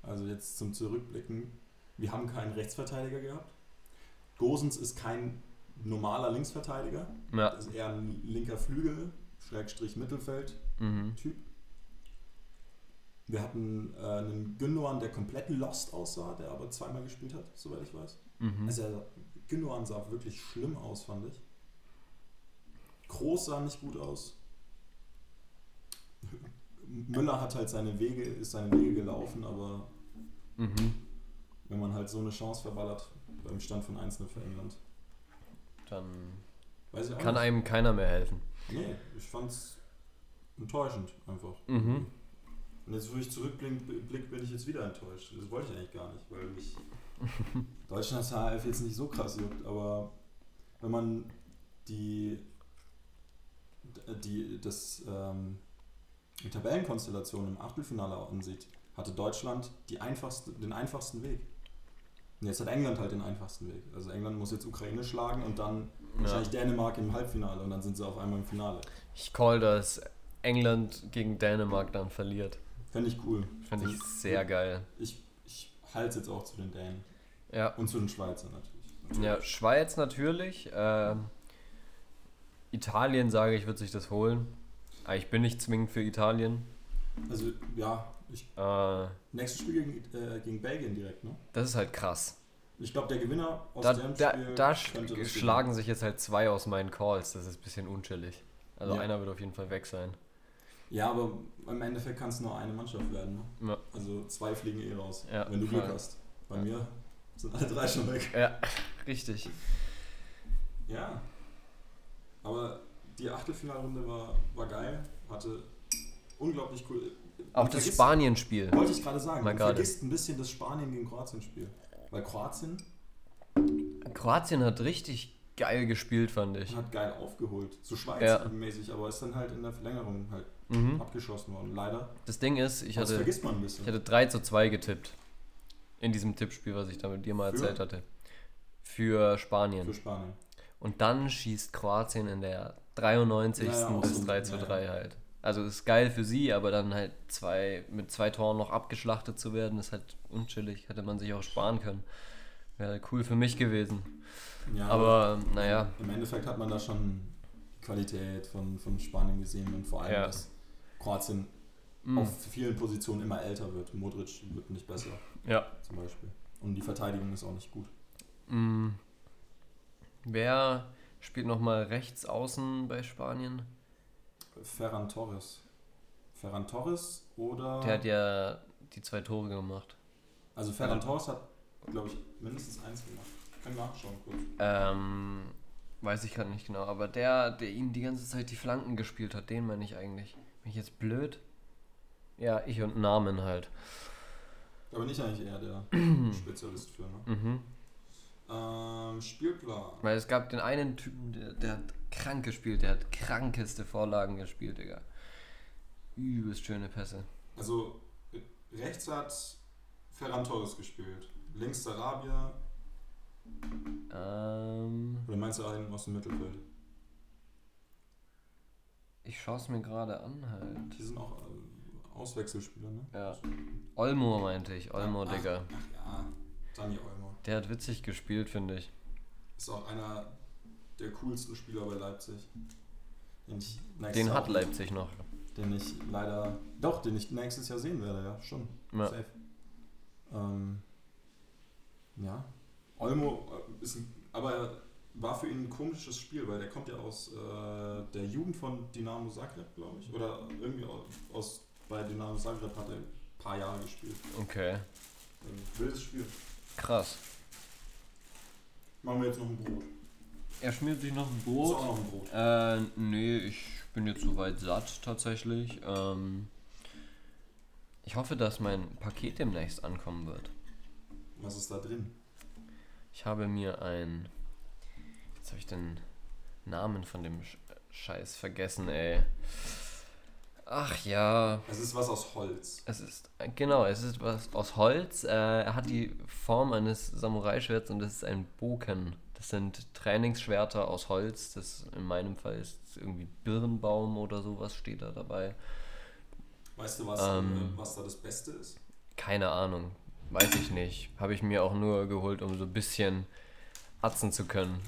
Also jetzt zum Zurückblicken. Wir haben keinen Rechtsverteidiger gehabt. Gosens ist kein normaler Linksverteidiger. Ja. Das ist eher ein linker Flügel, Schrägstrich Mittelfeld. Mhm. Wir hatten äh, einen Gündogan, der komplett lost aussah, der aber zweimal gespielt hat, soweit ich weiß. Mhm. Also Gündogan sah wirklich schlimm aus, fand ich. Groß sah nicht gut aus. Müller hat halt seine Wege, ist seine Wege gelaufen, aber Mhm. wenn man halt so eine Chance verballert beim Stand von 1-0 für England, Dann kann nicht. einem keiner mehr helfen. Nee, ich fand's enttäuschend einfach. Mhm. Und jetzt, wo ich zurückblicke, blick, bin ich jetzt wieder enttäuscht. Das wollte ich eigentlich gar nicht, weil mich Deutschlands HF jetzt nicht so krass juckt, aber wenn man die, die, das, ähm, die Tabellenkonstellation im Achtelfinale ansieht, hatte Deutschland die einfachste, den einfachsten Weg. Und jetzt hat England halt den einfachsten Weg. Also England muss jetzt Ukraine schlagen und dann Ja. wahrscheinlich Dänemark im Halbfinale und dann sind sie auf einmal im Finale. Ich call, dass England gegen Dänemark dann verliert. Fände ich cool. Finde ich sehr geil. Ich, ich halte jetzt auch zu den Dänen. Ja. Und zu den Schweizern natürlich. Ja, Schweiz natürlich. Ähm, Italien, sage ich, wird sich das holen. Aber ich bin nicht zwingend für Italien. Also, ja, ich, Äh, nächstes Spiel gegen, äh, gegen Belgien direkt, ne? das ist halt krass. Ich glaube, der Gewinner aus Da, dem da, Spiel da sch- das schlagen sich jetzt halt zwei aus meinen Calls. Das ist ein bisschen unchillig. Also Ja. einer wird auf jeden Fall weg sein. Ja, aber im Endeffekt kann es nur eine Mannschaft werden, ne? Ja. Also zwei fliegen eh raus, Ja, wenn du Glück hast. Bei mir sind alle drei schon weg. Ja, richtig. Ja. Aber die Achtelfinalrunde war, war geil, hatte unglaublich cool. Auch das Spanienspiel. Wollte ich gerade sagen, man vergisst ein bisschen das Spanien gegen Kroatien-Spiel. Weil Kroatien Kroatien hat richtig geil gespielt, fand ich. Hat geil aufgeholt. So Ja. Schweiz-mäßig, aber ist dann halt in der Verlängerung halt Mhm. abgeschossen worden. Leider. Das Ding ist, ich hatte, ich hatte 3 zu 2 getippt. In diesem Tippspiel, was ich da mit dir mal Für? erzählt hatte. Für Spanien. für Spanien. Und dann schießt Kroatien in der 93. Ja, ja, auch das so, 3 zu ja, ja. 3 halt. Also ist geil für sie, aber dann halt zwei, mit zwei Toren noch abgeschlachtet zu werden, ist halt unchillig. Hätte man sich auch sparen können. Wäre cool für mich gewesen. Ja, Aber naja, Im Endeffekt hat man da schon die Qualität von, von Spanien gesehen und vor allem, Ja. dass Kroatien mm, auf vielen Positionen immer älter wird. Modric wird nicht besser, ja. zum Beispiel. Und die Verteidigung ist auch nicht gut. Mm. Wer spielt nochmal rechts außen bei Spanien? Ferran Torres. Ferran Torres oder. Der hat ja die zwei Tore gemacht. also Ferran Torres hat, glaube ich, mindestens eins gemacht. Ich kann nachschauen kurz. Ähm, weiß ich gerade nicht genau, aber der, der ihm die ganze Zeit die Flanken gespielt hat, den meine ich eigentlich. Bin ich jetzt blöd? Ja, ich und Namen halt. Da bin ich eigentlich eher der Spezialist für. Ne? Mhm. Ähm, Spielplan. Weil es gab den einen Typen, der, der hat krank gespielt, der hat krankeste Vorlagen gespielt, Digga. Übelst schöne Pässe. Also rechts hat Ferran Torres gespielt. Links Sarabia. Ähm, Oder meinst du einen aus dem Mittelfeld? ich schaue es mir gerade an halt. Die sind auch äh, Auswechselspieler, ne? Ja. Olmo meinte ich, Olmo, ach, Digga. Ach ja, Dani Olmo. Der hat witzig gespielt, finde ich. Ist auch einer der coolsten Spieler bei Leipzig. Den, Den hat Leipzig noch. Den ich leider. Doch, den ich nächstes Jahr sehen werde, ja, schon. Ja. Safe. Ähm, ja. Olmo äh, ist ein, aber war für ihn ein komisches Spiel, weil der kommt ja aus äh, der Jugend von Dynamo Zagreb, glaube ich. Oder irgendwie au- aus bei Dynamo Zagreb hat er ein paar Jahre gespielt. Okay. Ein wildes Spiel. Krass. Machen wir jetzt noch ein Brot. Er schmiert sich noch ein Ist Brot. auch noch ein Brot. Äh, nee, ich bin jetzt soweit satt tatsächlich. Ähm, ich hoffe, dass mein Paket demnächst ankommen wird. Was ist da drin? Ich habe mir ein. Jetzt habe ich den Namen von dem Sch Scheiß vergessen, ey. Ach ja. Es ist was aus Holz. Es ist, genau, es ist was aus Holz. Äh, er hat die Form eines Samurai-Schwerts und es ist ein Boken. Das sind Trainingsschwerter aus Holz. Das in meinem Fall ist irgendwie Birnbaum oder sowas steht da dabei. Weißt du, was, Ähm. äh, was da das Beste ist? Keine Ahnung. Weiß ich nicht. Habe ich mir auch nur geholt, um so ein bisschen atzen zu können.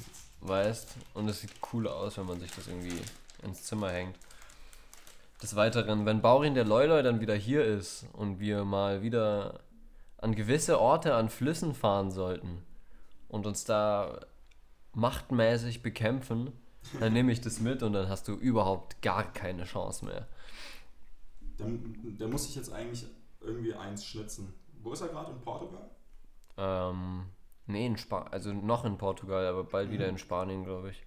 Weißt? Und es sieht cool aus, wenn man sich das irgendwie ins Zimmer hängt. Des Weiteren, wenn Baurin der Loiloi dann wieder hier ist und wir mal wieder an gewisse Orte an Flüssen fahren sollten und uns da machtmäßig bekämpfen, dann nehme ich das mit und dann hast du überhaupt gar keine Chance mehr. Der, der muss sich jetzt eigentlich irgendwie eins schnitzen. Wo ist er gerade? In Portugal? Ähm, nee, in Spa also noch in Portugal, aber bald wieder Mhm. in Spanien, glaube ich.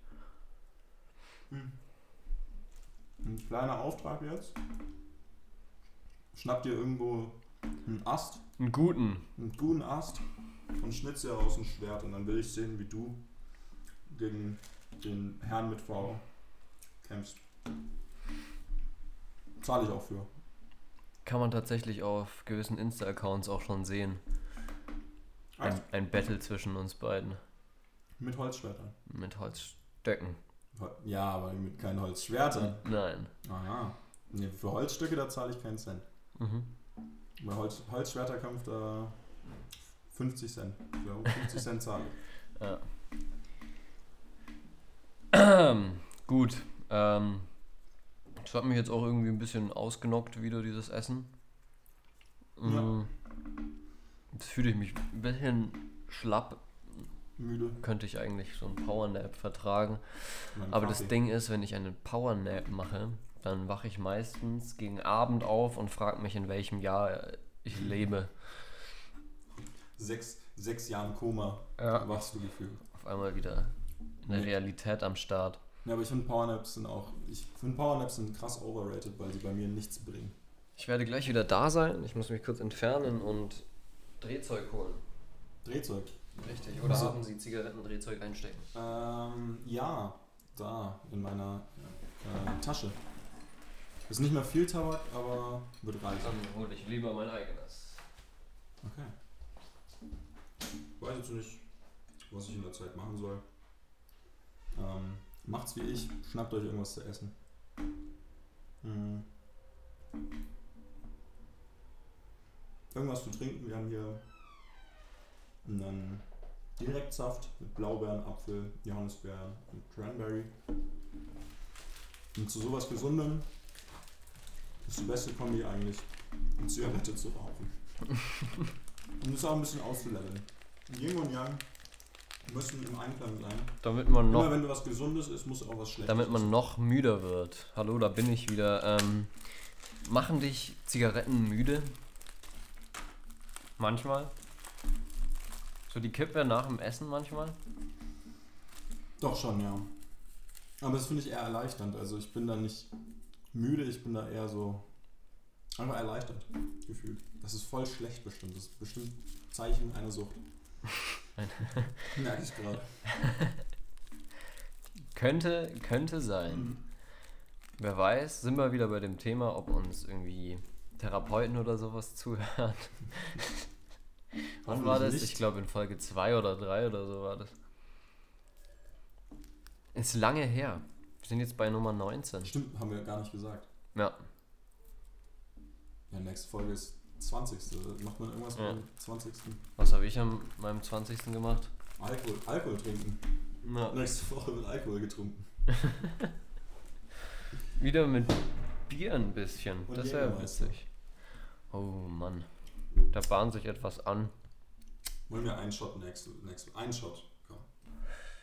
Ein kleiner Auftrag jetzt. Schnapp dir irgendwo einen Ast, Einen guten. einen guten Ast und schnitz dir aus ein Schwert und dann will ich sehen, wie du gegen den Herrn mit V kämpfst. Zahle ich auch für. Kann man tatsächlich auf gewissen Insta-Accounts auch schon sehen. Ein, Echt? ein Battle zwischen uns beiden. Mit Holzschwertern. Mit Holzstöcken. Ja, aber mit keinen Holzschwertern. Nein. Aha. Nee, für Holzstücke, da zahle ich keinen Cent. Mhm. Bei Holz, Holzschwerterkampf da 50 Cent. Glaube, 50 Cent zahle ich. Ja. Gut. Ähm, das hat mich jetzt auch irgendwie ein bisschen ausgenockt, wieder dieses Essen. Ja. Mhm. Jetzt fühle ich mich ein bisschen schlapp. Müde. Könnte ich eigentlich so einen Powernap vertragen. Mein Aber das Kaffee. Ding ist, wenn ich einen Powernap mache, dann wache ich meistens gegen Abend auf und frage mich, in welchem Jahr ich lebe. Sechs, sechs Jahren Koma Ja. wachst du gefühlt. Auf einmal wieder in der Nee. Realität am Start. Ja, aber ich finde Powernaps sind auch. Ich finde Powernaps sind krass overrated, weil sie bei mir nichts bringen. Ich werde gleich wieder da sein. Ich muss mich kurz entfernen und Drehzeug holen. Drehzeug. Richtig. Oder Also- haben Sie Zigarettendrehzeug einstecken? Ähm, ja, da in meiner äh, Tasche. Ist nicht mehr viel Tabak, aber wird reichen. Dann hole ich lieber mein eigenes. Okay. Weiß jetzt nicht, was ich in der Zeit machen soll. Ähm, macht's wie ich, schnappt euch irgendwas zu essen. Hm. Irgendwas zu trinken. Wir haben hier einen Direktsaft mit Blaubeeren, Apfel, Johannisbeeren und Cranberry. Und zu sowas Gesundem ist die beste Kombi eigentlich, eine Zigarette zu rauchen. Und das auch ein bisschen auszuleveln. Yin und Yang müssen im Einklang sein. Damit man Immer noch, wenn du was Gesundes isst, muss auch was Schlechtes damit man noch müder wird. Hallo, da bin ich wieder. Ähm, machen dich Zigaretten müde? Manchmal. So die Kippe nach dem Essen manchmal. Doch schon, ja. Aber das finde ich eher erleichternd. Also ich bin da nicht müde, ich bin da eher so einfach erleichtert gefühlt. Das ist voll schlecht bestimmt. Das ist bestimmt Zeichen einer Sucht. Merke ich gerade. Könnte, könnte sein. Mhm. Wer weiß, sind wir wieder bei dem Thema, ob uns irgendwie Therapeuten oder sowas zuhören. Wann war das? Hoffentlich Ich nicht. glaube in Folge 2 oder 3 oder so war das. Ist lange her. Wir sind jetzt bei Nummer 19. Stimmt, haben wir gar nicht gesagt. Ja, Ja, nächste Folge ist 20. Macht man irgendwas Ja. beim 20. was habe ich an meinem 20. gemacht? Alkohol, Alkohol trinken. Ja. Nächste Woche wird Alkohol getrunken. Wieder mit Bier ein bisschen. Und das wäre witzig. Oh Mann. Da bahnt sich etwas an. Wollen wir einen Shot nächste, nächste einen Shot. Komm.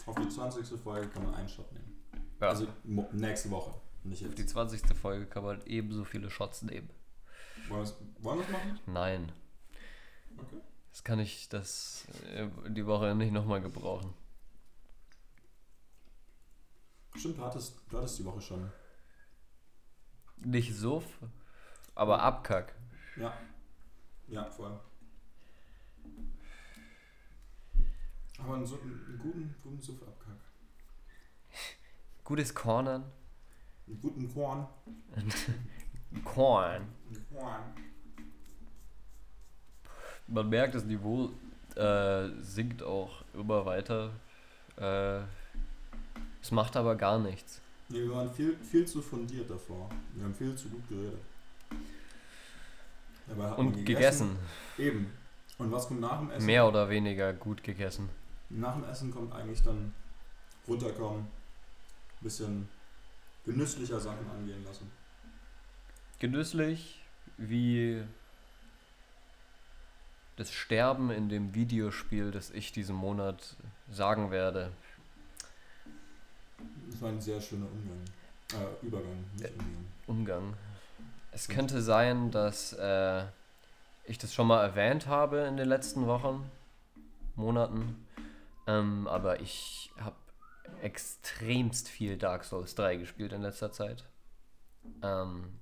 Auf die 20. Folge kann man einen Shot nehmen. Ja. Also nächste Woche, nicht Auf jetzt. die 20. Folge kann man ebenso viele Shots nehmen. Wollen wir es es machen? Nein. Okay. Das kann ich das äh, die Woche nicht nochmal gebrauchen. Stimmt, du hattest, du hattest die Woche schon. Nicht Suff, aber Abkack. Ja. Ja, voll. Aber einen, so, einen guten, guten Suff-Abkack. Gutes Cornern. Einen guten Korn. Einen Korn. Man merkt, das Niveau äh, sinkt auch immer weiter. Äh, es macht aber gar nichts. Nee, wir waren viel, viel zu fundiert davor. Wir haben viel zu gut geredet. Dabei hat man Und gegessen. Eben. Und was kommt nach dem Essen? Mehr oder weniger gut gegessen. Nach dem Essen kommt eigentlich dann runterkommen, bisschen genüsslicher Sachen angehen lassen. Genüsslich wie das Sterben in dem Videospiel, das ich diesen Monat sagen werde. Das war ein sehr schöner Umgang. Äh, Übergang, nicht Umgang. Umgang. Es könnte sein, dass äh, ich das schon mal erwähnt habe in den letzten Wochen, Monaten. Ähm, aber ich habe extremst viel Dark Souls 3 gespielt in letzter Zeit. Ähm,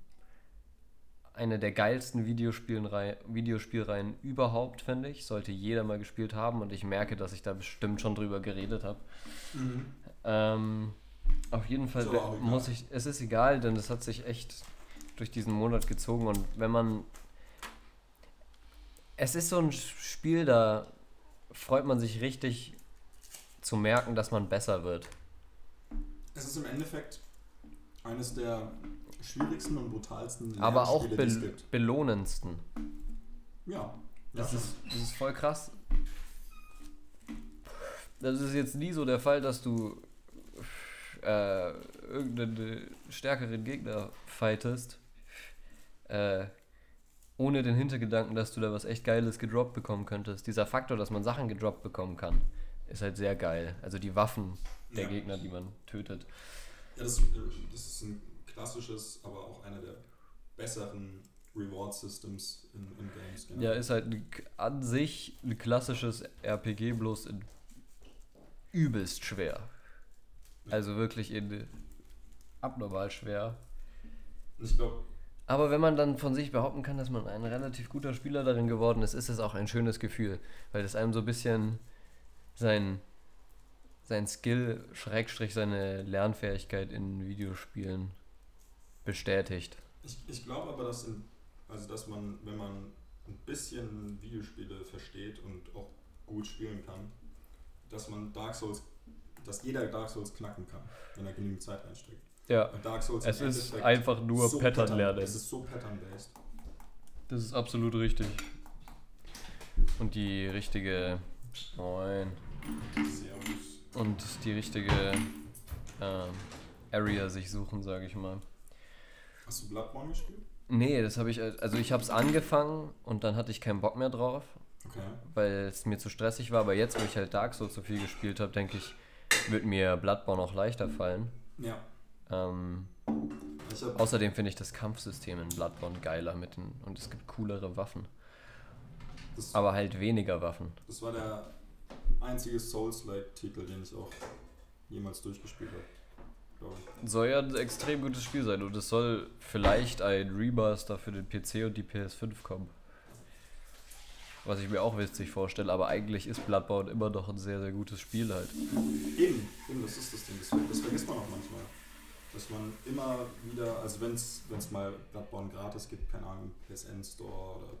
eine der geilsten Videospielrei- Videospielreihen überhaupt, finde ich. Sollte jeder mal gespielt haben und ich merke, dass ich da bestimmt schon drüber geredet habe. Ähm, auf jeden Fall egal. muss ich, es ist egal, denn es hat sich echt durch diesen Monat gezogen und wenn man, es ist so ein Spiel, da freut man sich richtig zu merken, dass man besser wird. Es ist im Endeffekt eines der schwierigsten und brutalsten Aber auch be belohnendsten. Ja. ja Das schon. ist, das ist voll krass. Das ist jetzt nie so der Fall, dass du äh, irgendeinen stärkeren Gegner fightest, äh, ohne den Hintergedanken, dass du da was echt Geiles gedroppt bekommen könntest. Dieser Faktor, dass man Sachen gedroppt bekommen kann, ist halt sehr geil. Also die Waffen der Ja. Gegner, die man tötet. Ja, das, äh, das ist ein klassisches, aber auch einer der besseren Reward Systems in, in Games. genau. Ja, ist halt an sich ein klassisches RPG, bloß in übelst schwer. Also wirklich in abnormal schwer. Ich glaube, Aber wenn man dann von sich behaupten kann, dass man ein relativ guter Spieler darin geworden ist, ist es auch ein schönes Gefühl, weil es einem so ein bisschen sein, sein Skill, Schrägstrich seine Lernfähigkeit in Videospielen bestätigt. Ich, ich glaube aber, dass, in, also dass man, wenn man ein bisschen Videospiele versteht und auch gut spielen kann, dass man Dark Souls, dass jeder Dark Souls knacken kann, wenn er genügend Zeit reinsteckt. Ja, Dark Souls es ist einfach nur so Pattern lernen. Es ist so pattern-based. Das ist absolut richtig. Und die richtige. Moin. Servus. Und die richtige ähm, Area sich suchen, sage ich mal. Hast du Bloodborne gespielt? Nee, das habe ich. Also ich habe es angefangen und dann hatte ich keinen Bock mehr drauf, Okay. weil es mir zu stressig war. Aber jetzt, wo ich halt Dark Souls so viel gespielt habe, denke ich, wird mir Bloodborne auch leichter fallen. Ja. Ähm, hab, außerdem finde ich das Kampfsystem in Bloodborne geiler mit den, und es gibt coolere Waffen. das, Aber halt weniger Waffen. das war der einzige Souls-like-Titel, den ich auch jemals durchgespielt habe. Soll ja ein extrem gutes Spiel sein und es soll vielleicht ein Remaster für den PC und die PS5 kommen. Was ich mir auch witzig vorstelle, aber eigentlich ist Bloodborne immer noch ein sehr, sehr gutes Spiel halt. Eben, eben, das ist das Ding. Das, das vergisst man auch manchmal. Dass man immer wieder, also wenn es mal Bloodborne gratis gibt, keine Ahnung, PSN Store oder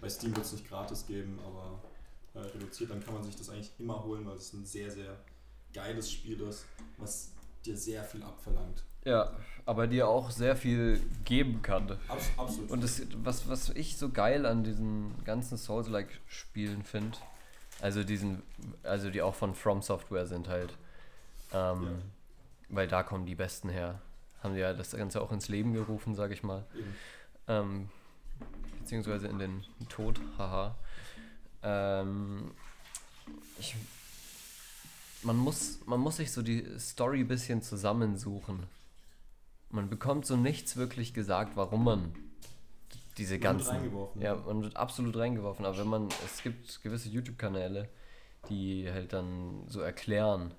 bei Steam wird es nicht gratis geben, aber äh, reduziert, dann kann man sich das eigentlich immer holen, weil es ein sehr, sehr geiles Spiel ist, was dir sehr viel abverlangt. Ja, aber dir auch sehr viel geben kann. Abs absolut. Und das, was, was ich so geil an diesen ganzen Souls-like-Spielen finde, also diesen, also die auch von From Software sind halt, ähm, Ja. Weil da kommen die Besten her. Haben die ja das Ganze auch ins Leben gerufen, sag ich mal. Ähm, beziehungsweise in den Tod, haha. Ähm, ich, man, muss, man muss sich so die Story ein bisschen zusammensuchen. Man bekommt so nichts wirklich gesagt, warum man diese Man ganzen. Ja, man wird absolut reingeworfen. Aber wenn man, es gibt gewisse YouTube-Kanäle, die halt dann so erklären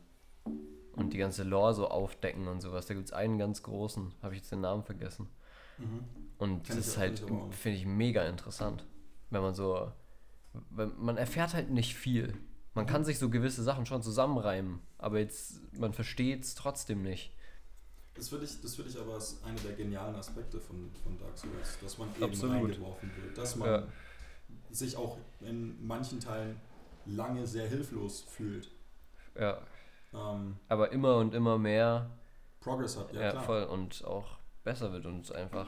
und die ganze Lore so aufdecken und sowas. Da gibt es einen ganz großen, habe ich jetzt den Namen vergessen. Mhm. Und Kenn das ist halt, finde ich, mega interessant. Wenn man so, wenn, man erfährt halt nicht viel. Man Mhm. kann sich so gewisse Sachen schon zusammenreimen, aber jetzt, man versteht es trotzdem nicht. Das finde ich, das ich aber als einer der genialen Aspekte von, von Dark Souls, dass man eben Absolut. reingeworfen wird, dass man Ja. sich auch in manchen Teilen lange sehr hilflos fühlt. Ja, Ähm, aber immer und immer mehr, Progress hat, ja, ja, klar. voll, und auch besser wird und einfach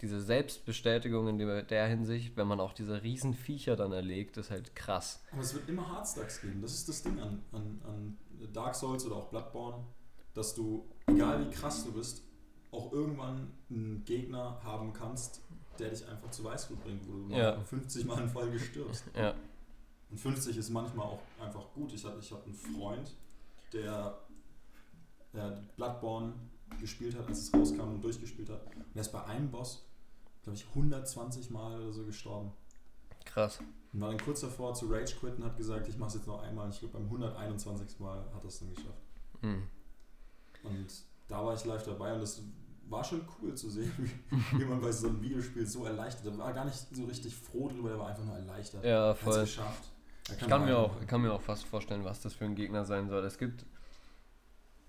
diese Selbstbestätigung in der, der Hinsicht, wenn man auch diese riesen Viecher dann erlegt, ist halt krass. Aber es wird immer Hardstacks geben. Das ist das Ding an, an, an Dark Souls oder auch Bloodborne, dass du, egal wie krass du bist, auch irgendwann einen Gegner haben kannst, der dich einfach zu Weißblut bringt, wo du Ja. mal 50 Mal in Folge stirbst. Ja, Und 50 ist manchmal auch einfach gut. Ich hatte ich hab einen Freund, der, der Bloodborne gespielt hat, als es rauskam und durchgespielt hat. Und der ist bei einem Boss, glaube ich, 120 Mal oder so gestorben. krass. Und war dann kurz davor zu Rage quitten und hat gesagt, ich mache es jetzt noch einmal. Ich glaube, beim 121. Mal hat er es dann geschafft. Hm. Und da war ich live dabei und das war schon cool zu sehen, wie jemand bei so einem Videospiel so erleichtert. Er war gar nicht so richtig froh drüber, er war einfach nur erleichtert. Ja, Er hat's voll. geschafft. Er Ich kann, mir auch, kann mir auch fast vorstellen, was das für ein Gegner sein soll. Es gibt,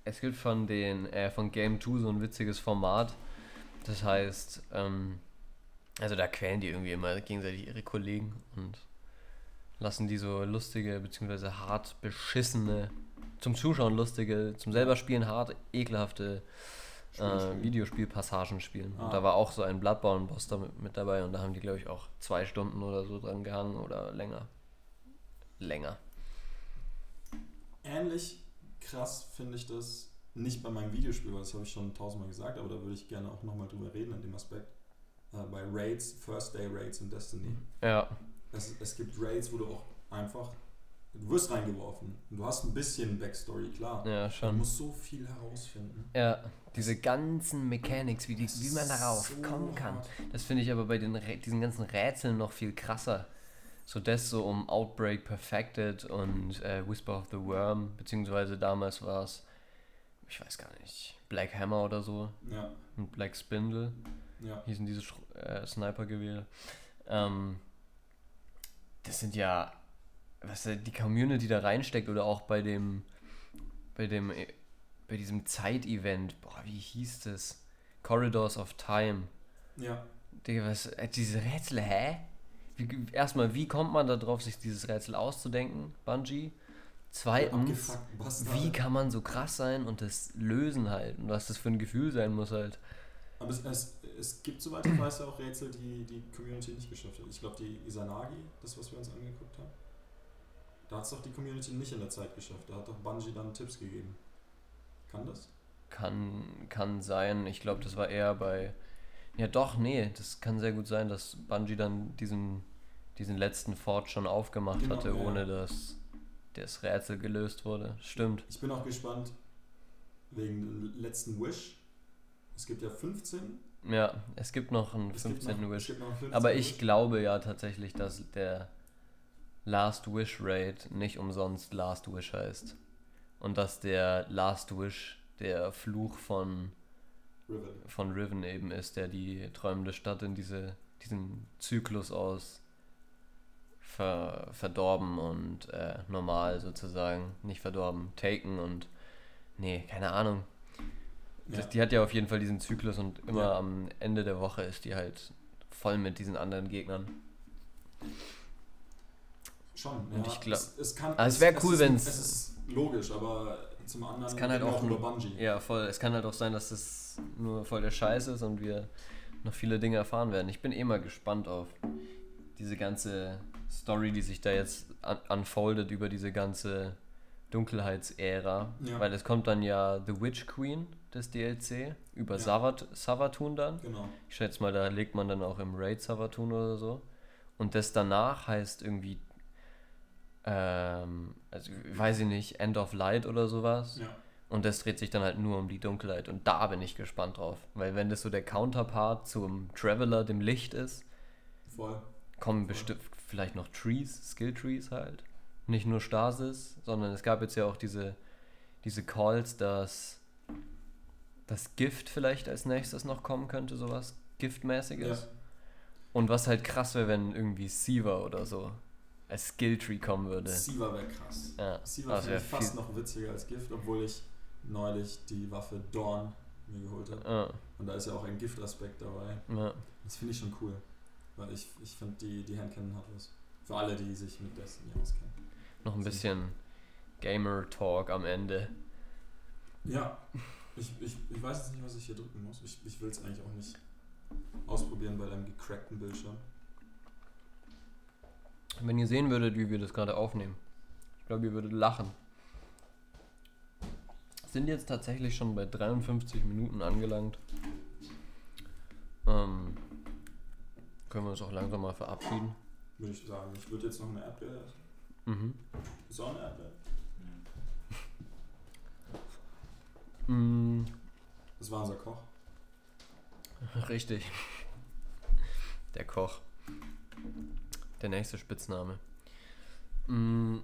es gibt von den äh, von Game 2 so ein witziges Format. Das heißt, ähm, also da quälen die irgendwie immer gegenseitig ihre Kollegen und lassen die so lustige beziehungsweise hart beschissene, zum Zuschauen lustige, zum selber spielen hart ekelhafte äh. Videospielpassagen spielen. Ah. Und da war auch so ein Bloodborne-Boss mit dabei und da haben die, glaube ich, auch zwei Stunden oder so dran gehangen oder länger. Länger. Ähnlich krass finde ich das nicht bei meinem Videospiel, weil das habe ich schon tausendmal gesagt, aber da würde ich gerne auch nochmal drüber reden an dem Aspekt. Äh, bei Raids, First Day Raids in Destiny. Ja, Es, es gibt Raids, wo du auch einfach, du wirst reingeworfen du hast ein bisschen Backstory, klar. ja, Du schon. musst so viel herausfinden. Ja, diese ganzen Mechanics, wie, die, wie man darauf so kommen kann. Das finde ich aber bei den, diesen ganzen Rätseln noch viel krasser. So das so um Outbreak Perfected und äh, Whisper of the Worm, beziehungsweise damals war es, ich weiß gar nicht, Black Hammer oder so Ja, und Black Spindle. ja. hießen diese Sch- äh, Sniper-Gewehre. Ähm, das sind ja was die Community da reinsteckt oder auch bei dem, bei dem, bei diesem Zeitevent, boah, wie hieß das? Corridors of Time. Ja. Digga, was, äh, diese Rätsel, hä? Wie, erstmal, wie kommt man da drauf, sich dieses Rätsel auszudenken, Bungie? Zweitens, wie kann man so krass sein und das lösen halt? Und was das für ein Gefühl sein muss halt. Aber es, es, es gibt, soweit ich weiß, ja auch Rätsel, die die Community nicht geschafft hat. Ich glaube, die Isanagi, das, was wir uns angeguckt haben, da hat es doch die Community nicht in der Zeit geschafft. Da hat doch Bungie dann Tipps gegeben. Kann das? Kann, kann sein. Ich glaube, das war eher bei. Ja, doch, nee, das kann sehr gut sein, dass Bungie dann diesen, diesen letzten Fort schon aufgemacht Genau, hatte, ja. ohne dass das Rätsel gelöst wurde. Stimmt. Ich bin auch gespannt wegen dem letzten Wish. Es gibt ja 15. Ja, es gibt noch einen Es gibt 15. noch, Wish. gibt noch einen 15 Aber ich Wish. glaube ja tatsächlich, dass der Last Wish Raid nicht umsonst Last Wish heißt. Und dass der Last Wish der Fluch von, Riven. von Riven eben ist, der die träumende Stadt in diese, diesen Zyklus aus ver, verdorben und äh, normal sozusagen, nicht verdorben, taken und nee, keine Ahnung. Ja. Das, die hat ja auf jeden Fall diesen Zyklus und immer Ja. am Ende der Woche ist die halt voll mit diesen anderen Gegnern. Schon, Und ja. ich glaub- es, es, kann, Aber es wär cool, ist- wenn's- Es ist logisch, aber zum anderen Es kann halt auch über Bungie. Ja, voll. Es kann halt auch sein, dass nur voll der Scheiß ist und wir noch viele Dinge erfahren werden. Ich bin eh mal gespannt auf diese ganze Story, die sich da jetzt un unfoldet über diese ganze Dunkelheitsära. Ja. Weil es kommt dann ja The Witch Queen, das DLC, über Ja. Savat Savatun dann. Genau. Ich schätze mal, da legt man dann auch im Raid Savatun oder so. Und das danach heißt irgendwie, ähm, also weiß ich nicht, End of Light oder sowas. Ja. Und das dreht sich dann halt nur um die Dunkelheit. Und da bin ich gespannt drauf. Weil wenn das so der Counterpart zum Traveler, dem Licht ist, Voll. kommen bestimmt vielleicht noch Trees, Skill Trees halt. Nicht nur Stasis, sondern es gab jetzt ja auch diese, diese Calls, dass das Gift vielleicht als nächstes noch kommen könnte, sowas Giftmäßiges. Ja. Und was halt krass wäre, wenn irgendwie Siva oder so als Skill Tree kommen würde. Siva wäre krass. Ja, Siva das finde wäre ich fast viel. noch witziger als Gift, obwohl ich neulich die Waffe Dawn mir geholt habe. Ja, Und da ist ja auch ein Giftaspekt dabei. ja. Das finde ich schon cool. Weil ich, ich finde, die, die Handcannon hat was. Für alle, die sich mit Destiny auskennen. Noch ein bisschen Gamer-Talk am Ende. Ja, ich, ich, ich weiß jetzt nicht, was ich hier drücken muss. Ich, ich will es eigentlich auch nicht ausprobieren bei deinem gecrackten Bildschirm. Wenn ihr sehen würdet, wie wir das gerade aufnehmen. Ich glaube, ihr würdet lachen. Sind jetzt tatsächlich schon bei 53 Minuten angelangt. Ähm, können wir uns auch langsam mal verabschieden. Würde ich sagen. Ich würde jetzt noch eine Erdbeere essen. Mhm. Ist auch eine Erdbeere. Mm, Das war unser Koch. richtig. Der Koch. Der nächste Spitzname. Mm,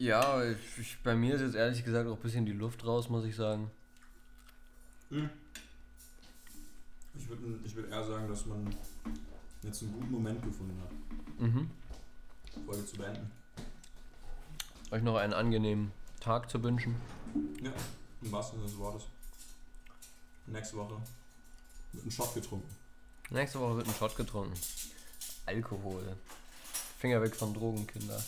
ja, ich, ich, bei mir ist jetzt ehrlich gesagt auch ein bisschen die Luft raus, muss ich sagen. Hm. Ich würde ich würd eher sagen, dass man jetzt einen guten Moment gefunden hat, Mhm. die Folge zu beenden. Euch noch einen angenehmen Tag zu wünschen. Ja, im wahrsten Sinne des Wortes. Nächste Woche wird ein Shot getrunken. Nächste Woche wird ein Shot getrunken. Alkohol. Finger weg von Drogen, Kinder.